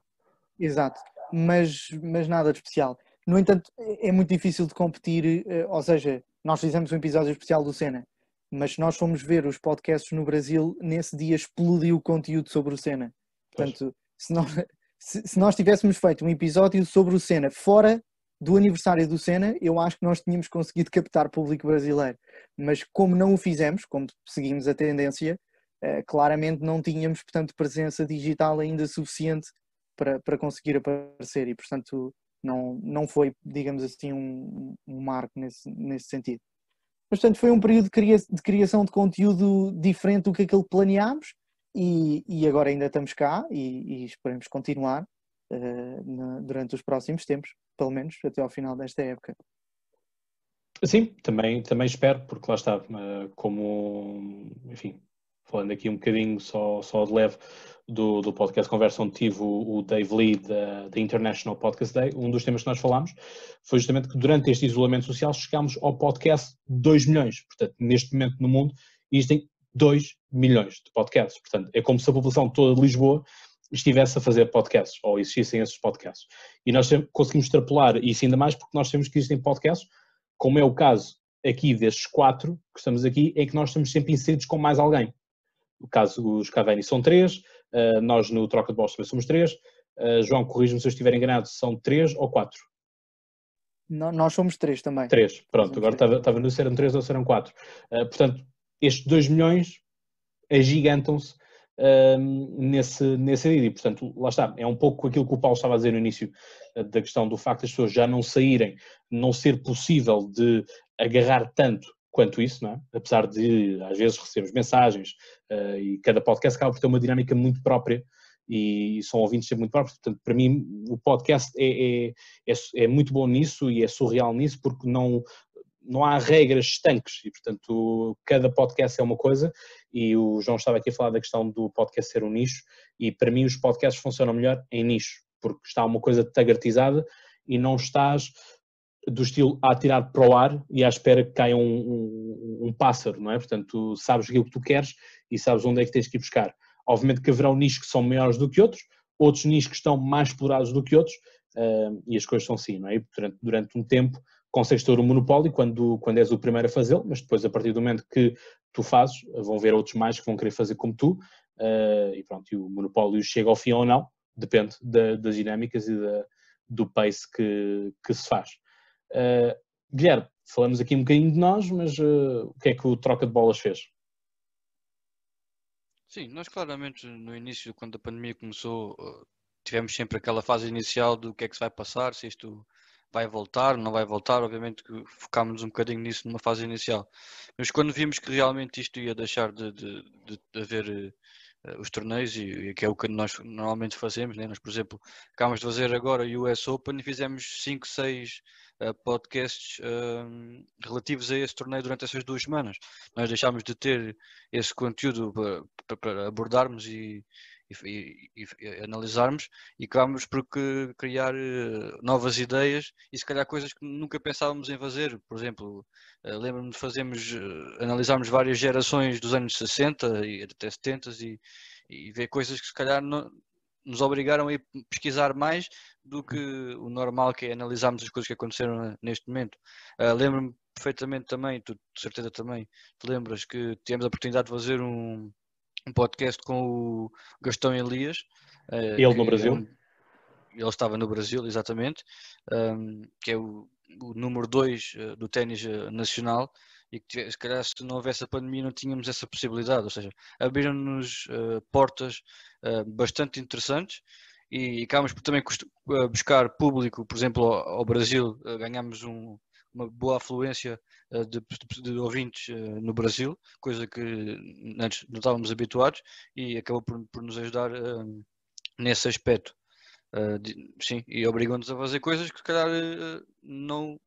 Exato, mas, mas nada de especial. No entanto, é, é muito difícil de competir, ou seja, nós fizemos um episódio especial do Senna mas se nós formos ver os podcasts no Brasil, nesse dia explodiu o conteúdo sobre o Senna. Portanto, se nós, se, se nós tivéssemos feito um episódio sobre o Senna fora do aniversário do Senna, eu acho que nós tínhamos conseguido captar público brasileiro. Mas como não o fizemos, como seguimos a tendência, eh, claramente não tínhamos, portanto, presença digital ainda suficiente para, para conseguir aparecer e, portanto, não, não foi, digamos assim, um, um marco nesse, nesse sentido. Mas, portanto, foi um período de, cria de criação de conteúdo diferente do que aquele que planeámos e, e agora ainda estamos cá e, e esperemos continuar uh, na, durante os próximos tempos, pelo menos até ao final desta época. Sim, também, também espero, porque lá está, uh, como, enfim, falando aqui um bocadinho só, só de leve do, do podcast Conversa, onde tive o, o Dave Lee da, da, International Podcast Day, um dos temas que nós falámos foi justamente que durante este isolamento social chegámos ao podcast 2 milhões. Portanto, neste momento no mundo existem 2 milhões de podcasts. Portanto, é como se a população toda de Lisboa estivesse a fazer podcasts, ou existissem esses podcasts. E nós conseguimos extrapolar isso ainda mais porque nós sabemos que existem podcasts, como é o caso aqui destes quatro que estamos aqui, é que nós estamos sempre inseridos com mais alguém. No caso, os Cavani são três, uh, nós no Troca de Bolas também somos três. Uh, João, corrijo-me se eu estiver enganado, são três ou quatro? Não, nós somos três também. Três, pronto, agora estava, estava no se eram três ou se eram quatro. Uh, portanto, estes dois milhões agigantam-se uh, nesse, nesse e portanto, lá está, é um pouco aquilo que o Paulo estava a dizer no início da questão do facto das pessoas já não saírem, não ser possível de agarrar tanto quanto isso, não é? apesar de às vezes recebemos mensagens uh, e cada podcast acaba por ter uma dinâmica muito própria e são ouvintes sempre muito próprios, portanto para mim o podcast é, é, é, é, muito bom nisso e é surreal nisso porque não, não há regras estanques e portanto cada podcast é uma coisa e o João estava aqui a falar da questão do podcast ser um nicho e para mim os podcasts funcionam melhor em nicho porque está uma coisa tagartizada e não estás do estilo a atirar para o ar e à espera que caia um, um, um pássaro, não é? Portanto, sabes o que tu queres e sabes onde é que tens que ir buscar. Obviamente que haverá nichos que são maiores do que outros, outros nichos que estão mais explorados do que outros, uh, e as coisas são assim, não é? E durante, durante um tempo consegues ter o monopólio quando, quando és o primeiro a fazê-lo, mas depois, a partir do momento que tu fazes, vão ver outros mais que vão querer fazer como tu, uh, e pronto, e o monopólio chega ao fim ou não, depende da, das dinâmicas e da, do pace que, que se faz. Uh, Guilherme, falamos aqui um bocadinho de nós, mas uh, o que é que o Troca de Bolas fez? Sim, nós claramente no início, quando a pandemia começou, tivemos sempre aquela fase inicial do que é que se vai passar, se isto vai voltar, não vai voltar, obviamente que focámos um bocadinho nisso numa fase inicial. Mas quando vimos que realmente isto ia deixar de, de, de, de haver os torneios, e, e, que é o que nós normalmente fazemos, né? nós, por exemplo, acabamos de fazer agora o US Open e fizemos 5, 6 uh, podcasts uh, relativos a esse torneio durante essas duas semanas. Nós deixámos de ter esse conteúdo para, para, abordarmos e, e, e, e, analisarmos e acabamos por criar uh, novas ideias e se calhar coisas que nunca pensávamos em fazer. Por exemplo, uh, lembro-me de fazermos, uh, analisarmos várias gerações dos anos 60 e até 70 e, e ver coisas que se calhar não, nos obrigaram a pesquisar mais do que o normal que é analisarmos as coisas que aconteceram neste momento. lembro-me perfeitamente também, tu de certeza também te lembras que tivemos a oportunidade de fazer um, um podcast com o Gastão Elias. Uh, ele no Brasil? É um, ele estava no Brasil, exatamente, um, que é o, o número 2 uh, eh, do ténis uh, nacional e que se calhar se não houvesse a pandemia não tínhamos essa possibilidade, ou seja, abriram-nos portas bastante interessantes e acabamos por também buscar público, por exemplo, ao, ao Brasil, ganhámos um, uma boa afluência uh, de, de, ouvintes uh, no Brasil, coisa que antes não estávamos habituados e acabou por, por nos ajudar uh, nesse aspecto. De, sim, e obrigou-nos a fazer coisas que se calhar não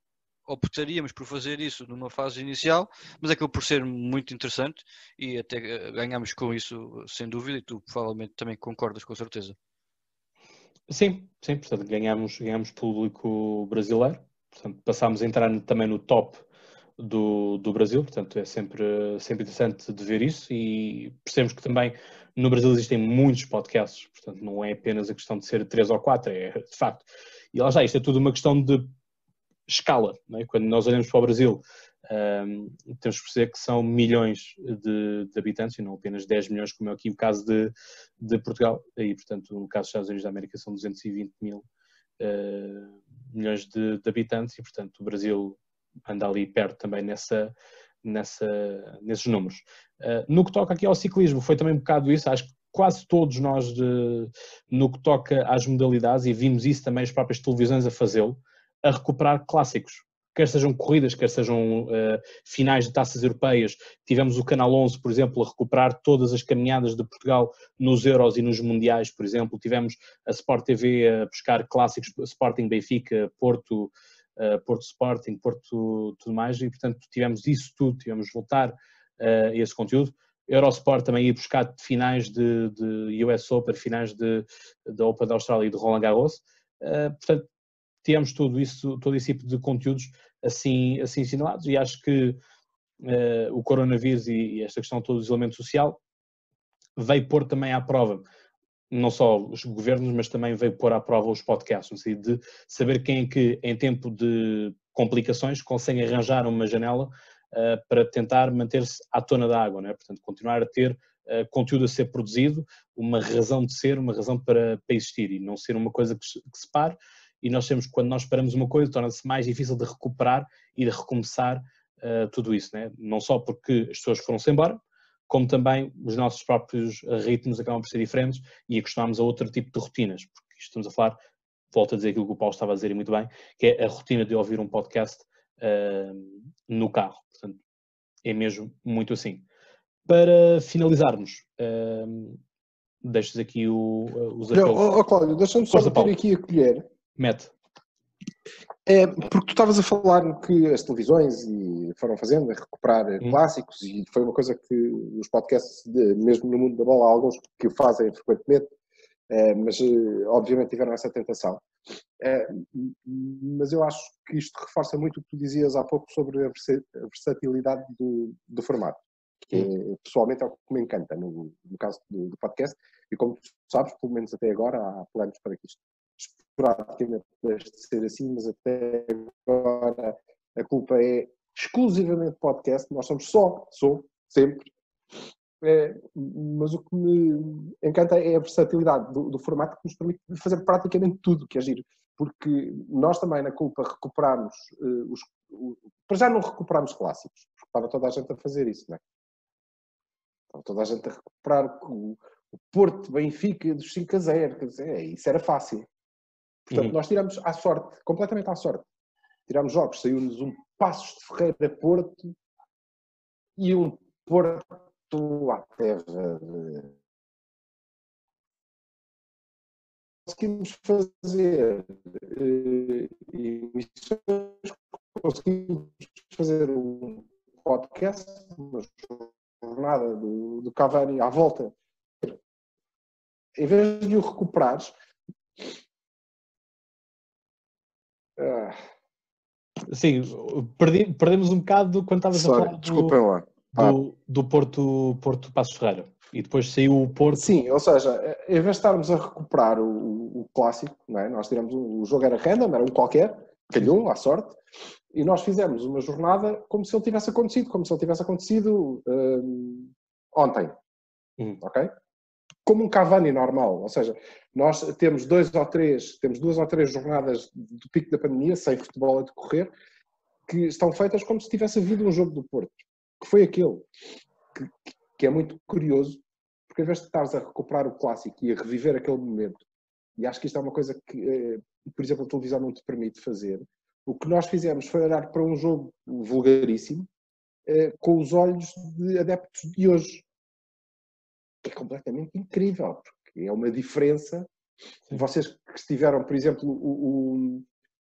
optaríamos por fazer isso numa fase inicial, mas acabou por ser muito interessante e até ganhamos com isso sem dúvida e tu provavelmente também concordas com certeza. Sim, sim, portanto ganhamos, ganhamos público brasileiro Portanto, passámos a entrar também no top do, do Brasil, portanto é sempre, sempre interessante de ver isso e percebemos que também no Brasil existem muitos podcasts, portanto não é apenas a questão de ser três ou quatro, é de facto. E lá já, isto é tudo uma questão de escala, é? quando nós olhamos para o Brasil um, temos que perceber que são milhões de, de, habitantes e não apenas 10 milhões, como é aqui o caso de, de Portugal, e portanto no caso dos Estados Unidos da América são 220 mil uh, milhões de, de, habitantes e, portanto, o Brasil anda ali perto também nessa, nessa, nesses números. Uh, no que toca aqui ao ciclismo, foi também um bocado isso, acho que quase todos nós, de, no que toca às modalidades, e vimos isso também as próprias televisões a fazê-lo, a recuperar clássicos quer sejam corridas, quer sejam uh, finais de taças europeias. Tivemos o Canal 11, por exemplo, a recuperar todas as caminhadas de Portugal nos Euros e nos Mundiais, por exemplo. Tivemos a Sport TV a buscar clássicos Sporting Benfica, Porto, uh, Porto Sporting, Porto tudo mais, e portanto tivemos isso tudo, tivemos voltar uh, a esse conteúdo. Eurosport também ia buscar finais de, de US Open, finais de, de Open da Austrália e de Roland Garros. Portanto, temos tudo isso, todo esse tipo de conteúdos assim, assim assinalados e acho que uh, o coronavírus e, esta questão todo o isolamento social veio pôr também à prova não só os governos, mas também veio pôr à prova os podcasts, no sentido de saber quem é que, em tempo de complicações, consegue arranjar uma janela uh, para tentar manter-se à tona da água, não é? portanto, continuar a ter uh, conteúdo a ser produzido, uma razão de ser, uma razão para, para existir e não ser uma coisa que, que se pare e nós temos, quando nós paramos uma coisa, torna-se mais difícil de recuperar e de recomeçar uh, tudo isso, né? não só porque as pessoas foram-se embora, como também os nossos próprios ritmos acabam por ser diferentes e acostumamos a outro tipo de rotinas, porque estamos a falar, volto a dizer aquilo que o Paulo estava a dizer e muito bem, que é a rotina de ouvir um podcast uh, no carro, portanto, é mesmo muito assim. Para finalizarmos, uh, deixas aqui o, os apelos. Não, oh, Cláudio, deixa-me só meter aqui a colher Mete. É, porque tu estavas a falar que as televisões foram fazendo, a recuperar hum. clássicos, e foi uma coisa que os podcasts, de, mesmo no mundo da bola, há alguns que o fazem frequentemente, é, mas eh, obviamente tiveram essa tentação. É, mas eu acho que isto reforça muito o que tu dizias há pouco sobre a versatilidade do, do formato, que hum. pessoalmente é o que me encanta no, no caso do, do, podcast, e como tu sabes, pelo menos até agora, há planos para que isto praticamente deixe de ser assim, mas até agora a culpa é exclusivamente podcast. Nós somos só, sou sempre. É, mas o que me encanta é a versatilidade do, do, formato que nos permite fazer praticamente tudo, que é giro. Porque nós também, na culpa, recuperamos uh, os. Uh, para já não recuperamos clássicos, porque estava toda a gente a fazer isso, não é? Estava toda a gente a recuperar o, o Porto Benfica dos 5 a 0, quer dizer, é, isso era fácil. Portanto, uhum. nós tiramos à sorte, completamente à sorte. Tiramos jogos, saiu-nos um Passos de Ferreira Porto e um Porto à terra de... Conseguimos fazer uh, emissões, conseguimos fazer um podcast, uma jornada do, do Cavani à volta. Em vez de o recuperares, ah. Sim, perdi, perdemos um bocado quando estavas a falar do, lá. Ah. Do, do, Porto, Porto Passos Ferreira. E depois saiu o Porto. Sim, ou seja, em vez de estarmos a recuperar o, o clássico, não é? nós tiramos o jogo era random, era um qualquer, calhou, à sorte, e nós fizemos uma jornada como se ele tivesse acontecido, como se ele tivesse acontecido um, ontem. Hum. Ok? Como um Cavani normal, ou seja, nós temos dois ou três, temos duas ou três jornadas do pico da pandemia, sem futebol a decorrer, que estão feitas como se tivesse havido um jogo do Porto, que foi aquele, que, que é muito curioso, porque em vez de estares a recuperar o clássico e a reviver aquele momento, e acho que isto é uma coisa que, eh, por exemplo, a televisão não te permite fazer, o que nós fizemos foi olhar para um jogo vulgaríssimo, eh, com os olhos de adeptos de hoje que é completamente incrível, porque é uma diferença. Sim. Vocês que estiveram, por exemplo, o, o,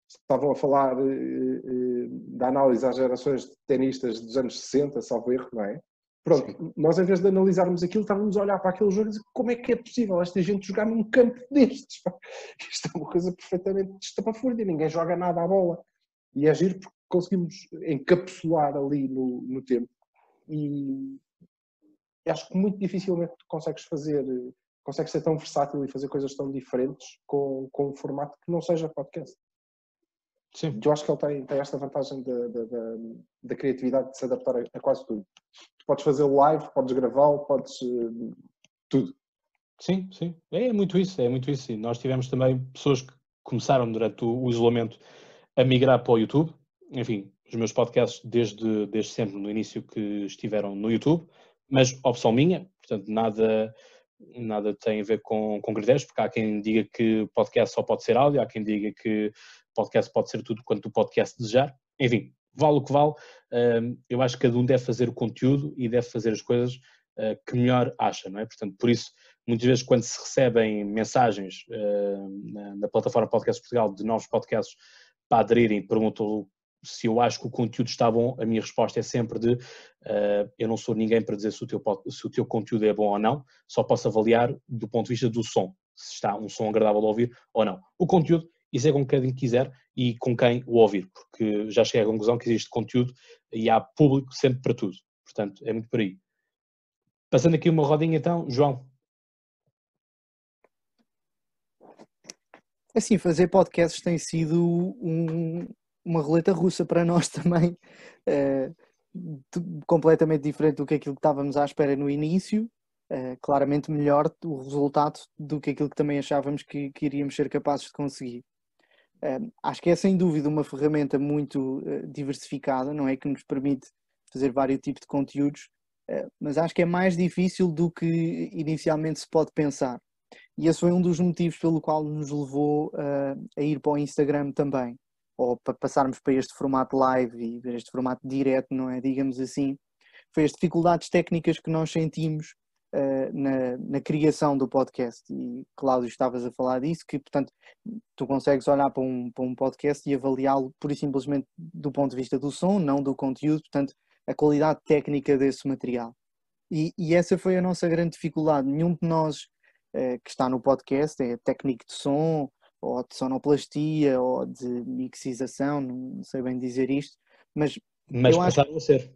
estavam a falar uh, uh, da análise às gerações de tenistas dos anos 60, salvo erro, não é? Pronto, Sim. nós em vez de analisarmos aquilo, estávamos a olhar para aquele jogo e dizer como é que é possível esta gente jogar num campo destes? Isto é uma coisa perfeitamente estapafúrdia, ninguém joga nada à bola. E é giro porque conseguimos encapsular ali no, no tempo. E, acho que muito dificilmente tu consegues fazer, consegues ser tão versátil e fazer coisas tão diferentes com, com um formato que não seja podcast. Sim. Eu acho que ele tem, tem esta vantagem da, da, da, da criatividade de se adaptar a, a, quase tudo. Tu podes fazer live, podes gravá-lo, podes. Uh, tudo. Sim, sim. É muito isso, é muito isso. Nós tivemos também pessoas que começaram durante o, o isolamento a migrar para o YouTube. Enfim, os meus podcasts desde, desde sempre, no início, que estiveram no YouTube mas opção minha, portanto nada, nada tem a ver com, com critérios, porque há quem diga que podcast só pode ser áudio, há quem diga que podcast pode ser tudo quanto o podcast desejar, enfim, vale o que vale, eu acho que cada um deve fazer o conteúdo e deve fazer as coisas hum, que melhor acha, não é? Portanto, por isso, muitas vezes quando se recebem mensagens hum, na plataforma Podcast Portugal de novos podcasts para aderirem, perguntam se eu acho que o conteúdo está bom, a minha resposta é sempre de uh, eu não sou ninguém para dizer se o, teu, se o teu conteúdo é bom ou não, só posso avaliar do ponto de vista do som, se está um som agradável de ouvir ou não. O conteúdo, isso é com quem quiser e com quem o ouvir, porque já cheguei à conclusão que existe conteúdo e há público sempre para tudo. Portanto, é muito por aí. Passando aqui uma rodinha então, João. Assim, fazer podcasts tem sido um, uma roleta russa para nós também, uh, completamente diferente do que aquilo que estávamos à espera no início, uh, claramente melhor o resultado do que aquilo que também achávamos que, que iríamos ser capazes de conseguir. Uh, acho que é sem dúvida uma ferramenta muito diversificada, não é? Que nos permite fazer vários tipos de conteúdos, mas acho que é mais difícil do que inicialmente se pode pensar. E esse foi um dos motivos pelo qual nos levou a ir para o Instagram também ou para passarmos para este formato live e este formato direto, não é? Digamos assim, foi as dificuldades técnicas que nós sentimos uh, na, na criação do podcast. E Cláudio, estavas a falar disso, que portanto tu consegues olhar para um, para um podcast e avaliá-lo pura e simplesmente do ponto de vista do som, não do conteúdo, portanto, a qualidade técnica desse material. E, e essa foi a nossa grande dificuldade. Nenhum de nós uh, que está no podcast é técnico de som, ou de sonoplastia, ou de mixização, não sei bem dizer isto, mas. Mas passaram acho... a ser.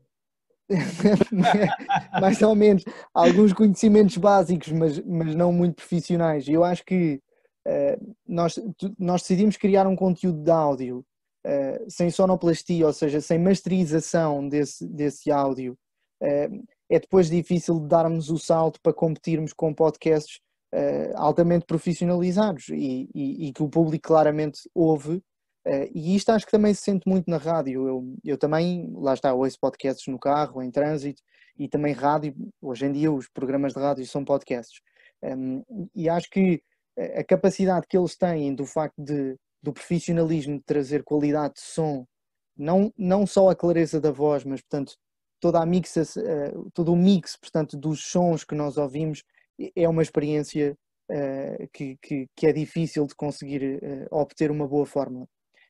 mais ou menos alguns conhecimentos básicos, mas, mas não muito profissionais. Eu acho que uh, nós, nós decidimos criar um conteúdo de áudio uh, sem sonoplastia, ou seja, sem masterização desse, desse áudio. Uh, é depois difícil de darmos o salto para competirmos com podcasts uh, altamente profissionalizados e, e, e, que o público claramente ouve. Uh, e isto acho que também se sente muito na rádio. Eu, eu também, lá está, ouço podcasts no carro, em trânsito e também rádio. Hoje em dia os programas de rádio são podcasts. Um, e acho que a capacidade que eles têm do facto de, do profissionalismo de trazer qualidade de som, não, não só a clareza da voz, mas portanto toda a mix, uh, todo o mix portanto, dos sons que nós ouvimos é uma experiência uh, que, que, que, é difícil de conseguir uh, obter uma boa fórmula.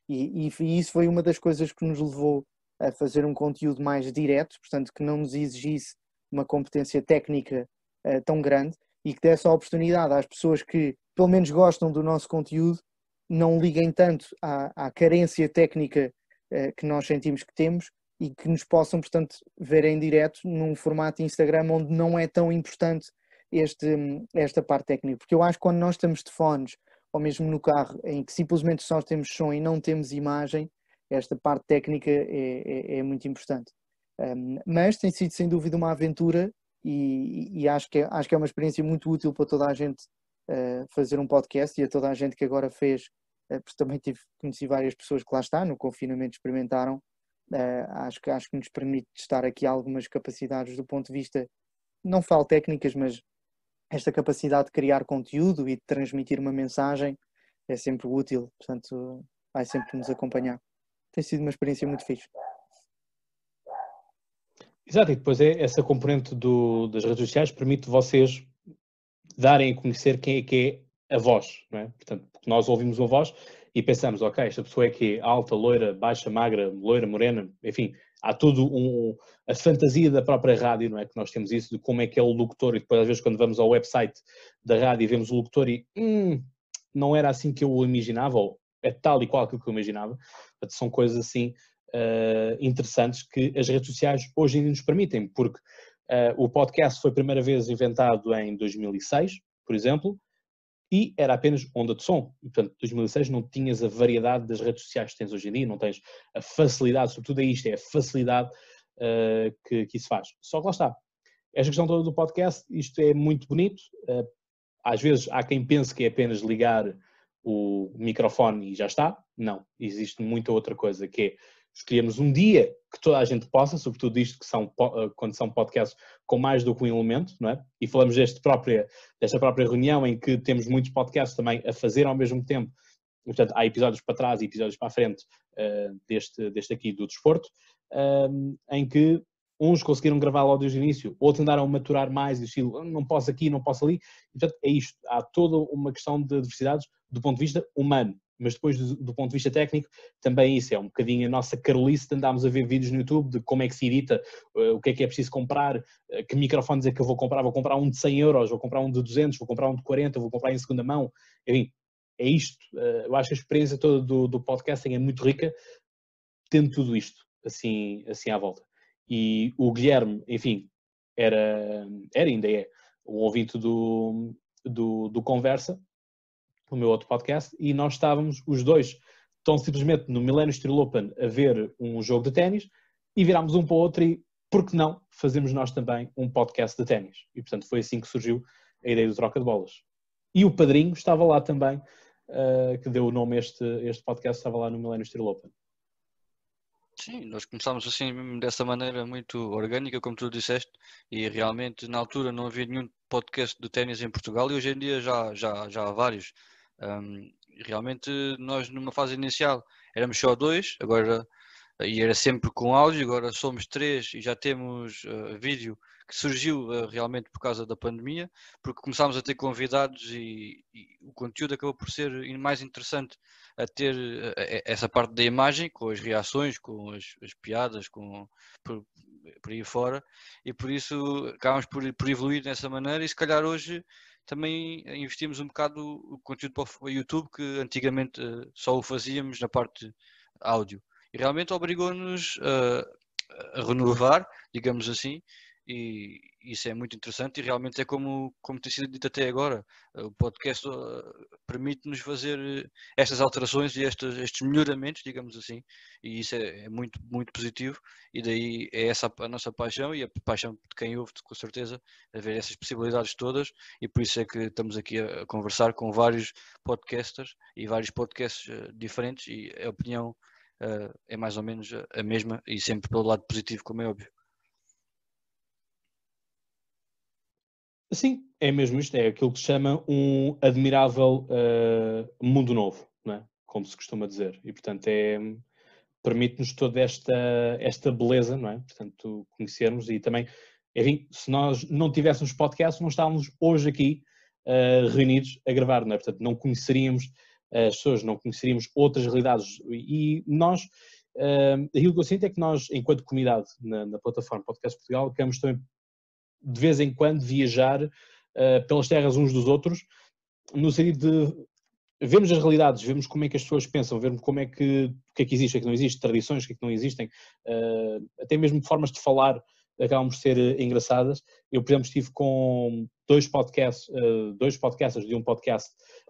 E, e, e, isso foi uma das coisas que nos levou a fazer um conteúdo mais direto, portanto, que não nos exigisse uma competência técnica uh, tão grande e que desse a oportunidade às pessoas que, pelo menos, gostam do nosso conteúdo, não liguem tanto à, à carência técnica que nós sentimos que temos e que nos possam, portanto, ver em direto num formato Instagram onde não é tão importante este, esta parte técnica, porque eu acho que quando nós estamos de fones ou mesmo no carro, em que simplesmente só temos som e não temos imagem, esta parte técnica é, é, é muito importante. Um, mas tem sido sem dúvida uma aventura e, e, acho, que é, acho que é uma experiência muito útil para toda a gente uh, fazer um podcast e a toda a gente que agora fez, uh, porque também tive, conheci várias pessoas que lá está, no confinamento experimentaram. Uh, acho, que, acho que nos permite testar aqui algumas capacidades do ponto de vista, não falo técnicas, mas esta capacidade de criar conteúdo e de transmitir uma mensagem é sempre útil, portanto, vai sempre nos acompanhar. Tem sido uma experiência muito fixe. Exato, e depois é essa componente do, das redes sociais permite vocês darem a conhecer quem é que é a voz, não é? Portanto, nós ouvimos uma voz e pensamos, ok, esta pessoa é que é alta, loira, baixa, magra, loira, morena, enfim, há tudo um, a fantasia da própria rádio, não é? Que nós temos isso de como é que é o locutor e depois às vezes quando vamos ao website da rádio e vemos o locutor e hum, não era assim que eu o imaginava ou é tal e qual que eu imaginava. Portanto, são coisas assim uh, interessantes que as redes sociais hoje dia nos permitem, porque uh, o podcast foi a primeira vez inventado em 2006, por exemplo, e era apenas onda de som. E, portanto, em 2006 não tinhas a variedade das redes sociais que tens hoje em dia, não tens a facilidade, sobretudo é isto, é a facilidade uh, que, que isso faz. Só que lá está. Esta questão toda do podcast, isto é muito bonito. Uh, às vezes há quem pense que é apenas ligar o microfone e já está. Não, existe muita outra coisa que é escolhermos um dia que toda a gente possa, sobretudo isto que são, eh, quando são podcasts com mais do que um elemento, não é? E falamos deste própria, desta própria reunião em que temos muitos podcasts também a fazer ao mesmo tempo. Portanto, há episódios para trás e episódios para a frente uh, deste, deste aqui do desporto, uh, em que uns conseguiram gravar logo desde o início, outros andaram a maturar mais e estilo, ah, não posso aqui, não posso ali. Portanto, é isto. Há toda uma questão de diversidades do ponto de vista humano mas depois do, do, ponto de vista técnico, também isso é um bocadinho a nossa carolice de andarmos a ver vídeos no YouTube de como é que se edita, uh, o que é que é preciso comprar, uh, que microfones é que eu vou comprar, vou comprar um de 100 euros, vou comprar um de 200, vou comprar um de 40, vou comprar em segunda mão, enfim, é isto. Uh, eu acho que a experiência toda do, do podcasting é muito rica, tendo tudo isto assim, assim à volta. E o Guilherme, enfim, era, era ainda é um ouvinte do, do, do Conversa, o meu outro podcast, e nós estávamos os dois tão simplesmente no Millennium Steel Open a ver um jogo de ténis e virámos um para o outro e, por que não, fazemos nós também um podcast de ténis. E, portanto, foi assim que surgiu a ideia do Troca de Bolas. E o padrinho estava lá também, uh, que deu o nome a este, este podcast, estava lá no Millennium Steel Open. Sim, nós começámos assim dessa maneira muito orgânica, como tu disseste, e realmente na altura não havia nenhum podcast de ténis em Portugal e hoje em dia já, já, já há vários. Um, realmente nós numa fase inicial éramos só dois, agora e era sempre com áudio, agora somos três e já temos uh, vídeo que surgiu uh, realmente por causa da pandemia, porque começámos a ter convidados e, e o conteúdo acabou por ser mais interessante a ter uh, essa parte da imagem, com as reações, com as, as piadas, com por, por, aí fora, e por isso acabamos por, por evoluir dessa maneira e se calhar hoje também investimos um bocado o conteúdo para o YouTube, que antigamente uh, só o fazíamos na parte áudio. E realmente obrigou-nos uh, a renovar, digamos assim, e isso é muito interessante e realmente é como, como tem sido dito até agora. O podcast uh, permite-nos fazer eh, estas alterações e estes, estes melhoramentos, digamos assim, e isso é, é, muito, muito positivo e daí é essa a nossa paixão e a paixão de quem ouve, com certeza, a ver essas possibilidades todas e por isso é que estamos aqui a, conversar com vários podcasters e vários podcasts uh, diferentes e a opinião uh, é mais ou menos a mesma e sempre pelo lado positivo, como é óbvio. Sim, é mesmo isto, é aquilo que se chama um admirável uh, mundo novo, é? como se costuma dizer. E, portanto, é, permite-nos toda esta, esta beleza, não é? Portanto, conhecermos e também, enfim, se nós não tivéssemos podcast, não estávamos hoje aqui uh, reunidos a gravar, não é? Portanto, não conheceríamos as pessoas, não conheceríamos outras realidades e nós, uh, aquilo que eu sinto é que nós, enquanto comunidade na, na plataforma Podcast Portugal, queremos também de vez em quando viajar uh, pelas terras uns dos outros, no sentido de vermos as realidades, vermos como é que as pessoas pensam, vermos como é que, o que é que existe, o que é que não existe, tradições, o que é que não existem, uh, até mesmo formas de falar acabam por ser uh, engraçadas. Eu, por exemplo, estive com dois podcasts, uh, dois podcasters de um podcast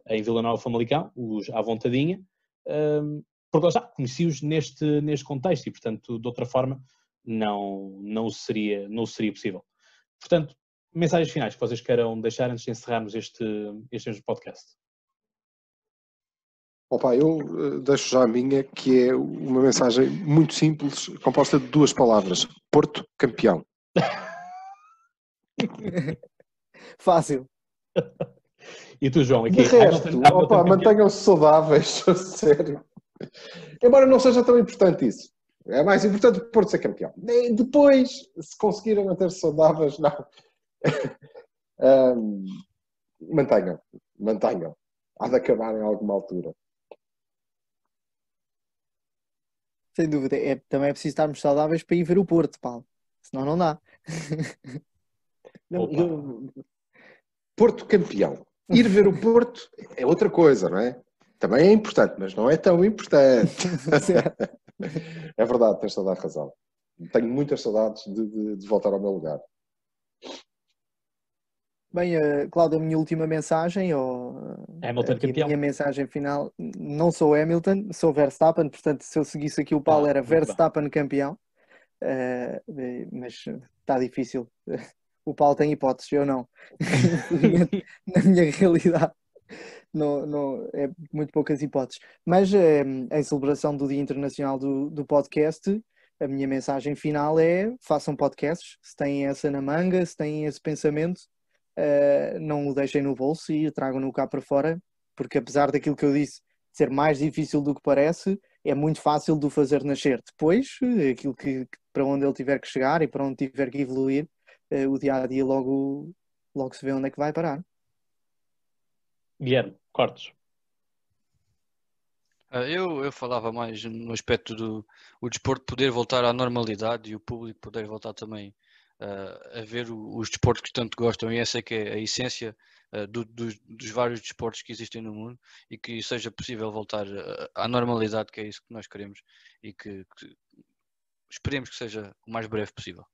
em Vila Nova Famalicão, os À Vontadinha, porque já conheci-os neste, neste contexto e, portanto, de outra forma, não, não, seria, não seria possível. Portanto, mensagens finais que vocês queiram deixar antes de encerrarmos este, este podcast. Opa, eu uh, deixo já a minha, que é uma mensagem muito simples, composta de duas palavras: Porto campeão. Fácil. E tu, João? Aqui, de resto, mantenham-se saudáveis, sério. Embora não seja tão importante isso. É mais importante o Porto ser campeão. Depois, se conseguirem manter-se saudáveis, não. um, mantenham, mantenham. Há de acabar em alguma altura. Sem dúvida. É, também é preciso estarmos saudáveis para ir ver o Porto, Paulo. Senão não dá. Não, eu... Porto campeão. Ir ver o Porto é outra coisa, não é? Também é importante, mas não é tão importante. é verdade, tens toda a razão. Tenho muitas saudades de, de, de voltar ao meu lugar. Bem, uh, Cláudio, a minha última mensagem, ou Hamilton campeão. a minha mensagem final, não sou Hamilton, sou Verstappen, portanto, se eu seguisse aqui o Paulo, ah, era Verstappen campeão, uh, mas está difícil. O Paulo tem hipóteses, eu não. Na minha realidade, não, é muito poucas hipóteses. Mas é, em celebração do Dia Internacional do, do Podcast, a minha mensagem final é façam podcasts, se têm essa na manga, se têm esse pensamento, uh, não o deixem no bolso e tragam-no cá para fora, porque apesar daquilo que eu disse ser mais difícil do que parece, é muito fácil de o fazer nascer. Depois, aquilo que, para onde ele tiver que chegar e para onde tiver que evoluir, uh, o dia a dia logo, logo se vê onde é que vai parar. Guilherme, cortes. Ah, eu, eu falava mais no aspecto do o desporto poder voltar à normalidade e o público poder voltar também uh, a ver o, os desportos que tanto gostam e essa é que é a essência uh, do, do, dos vários desportos que existem no mundo e que seja possível voltar à normalidade, que é isso que nós queremos e que, que esperemos que seja o mais breve possível.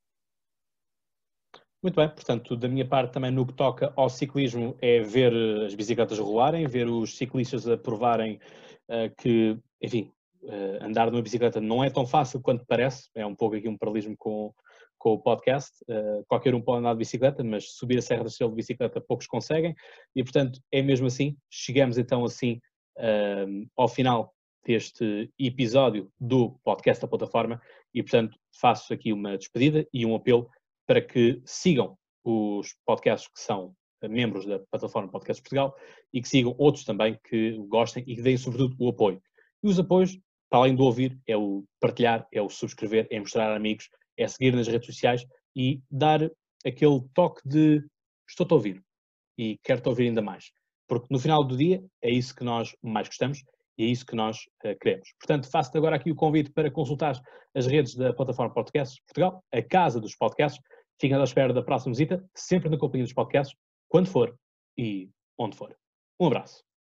Muito bem, portanto, da minha parte também no que toca ao ciclismo é ver eh, as bicicletas rolarem, ver os ciclistas a provarem uh, que, enfim, uh, andar numa bicicleta não é tão fácil quanto parece, é um pouco aqui um paralelismo com, com o podcast, uh, qualquer um pode andar de bicicleta, mas subir a Serra da Estrela de bicicleta poucos conseguem, e portanto é mesmo assim, chegamos então assim ao final deste episódio do podcast da plataforma, e portanto faço aqui uma despedida e um apelo para que sigam os podcasts que são membros da plataforma Podcast Portugal e que sigam outros também que gostem e que deem sobretudo o apoio. E os apoios, para além do ouvir, é o partilhar, é o subscrever, é mostrar a amigos, é seguir nas redes sociais e dar aquele toque de estou-te a ouvir e quero-te ouvir ainda mais. Porque no final do dia é isso que nós mais gostamos e é isso que nós uh, queremos. Portanto, faço-te agora aqui o convite para consultar as redes da plataforma Podcasts Portugal, a casa dos podcasts. Fiquem à espera da próxima visita, sempre na companhia dos podcasts, quando for e onde for. Um abraço.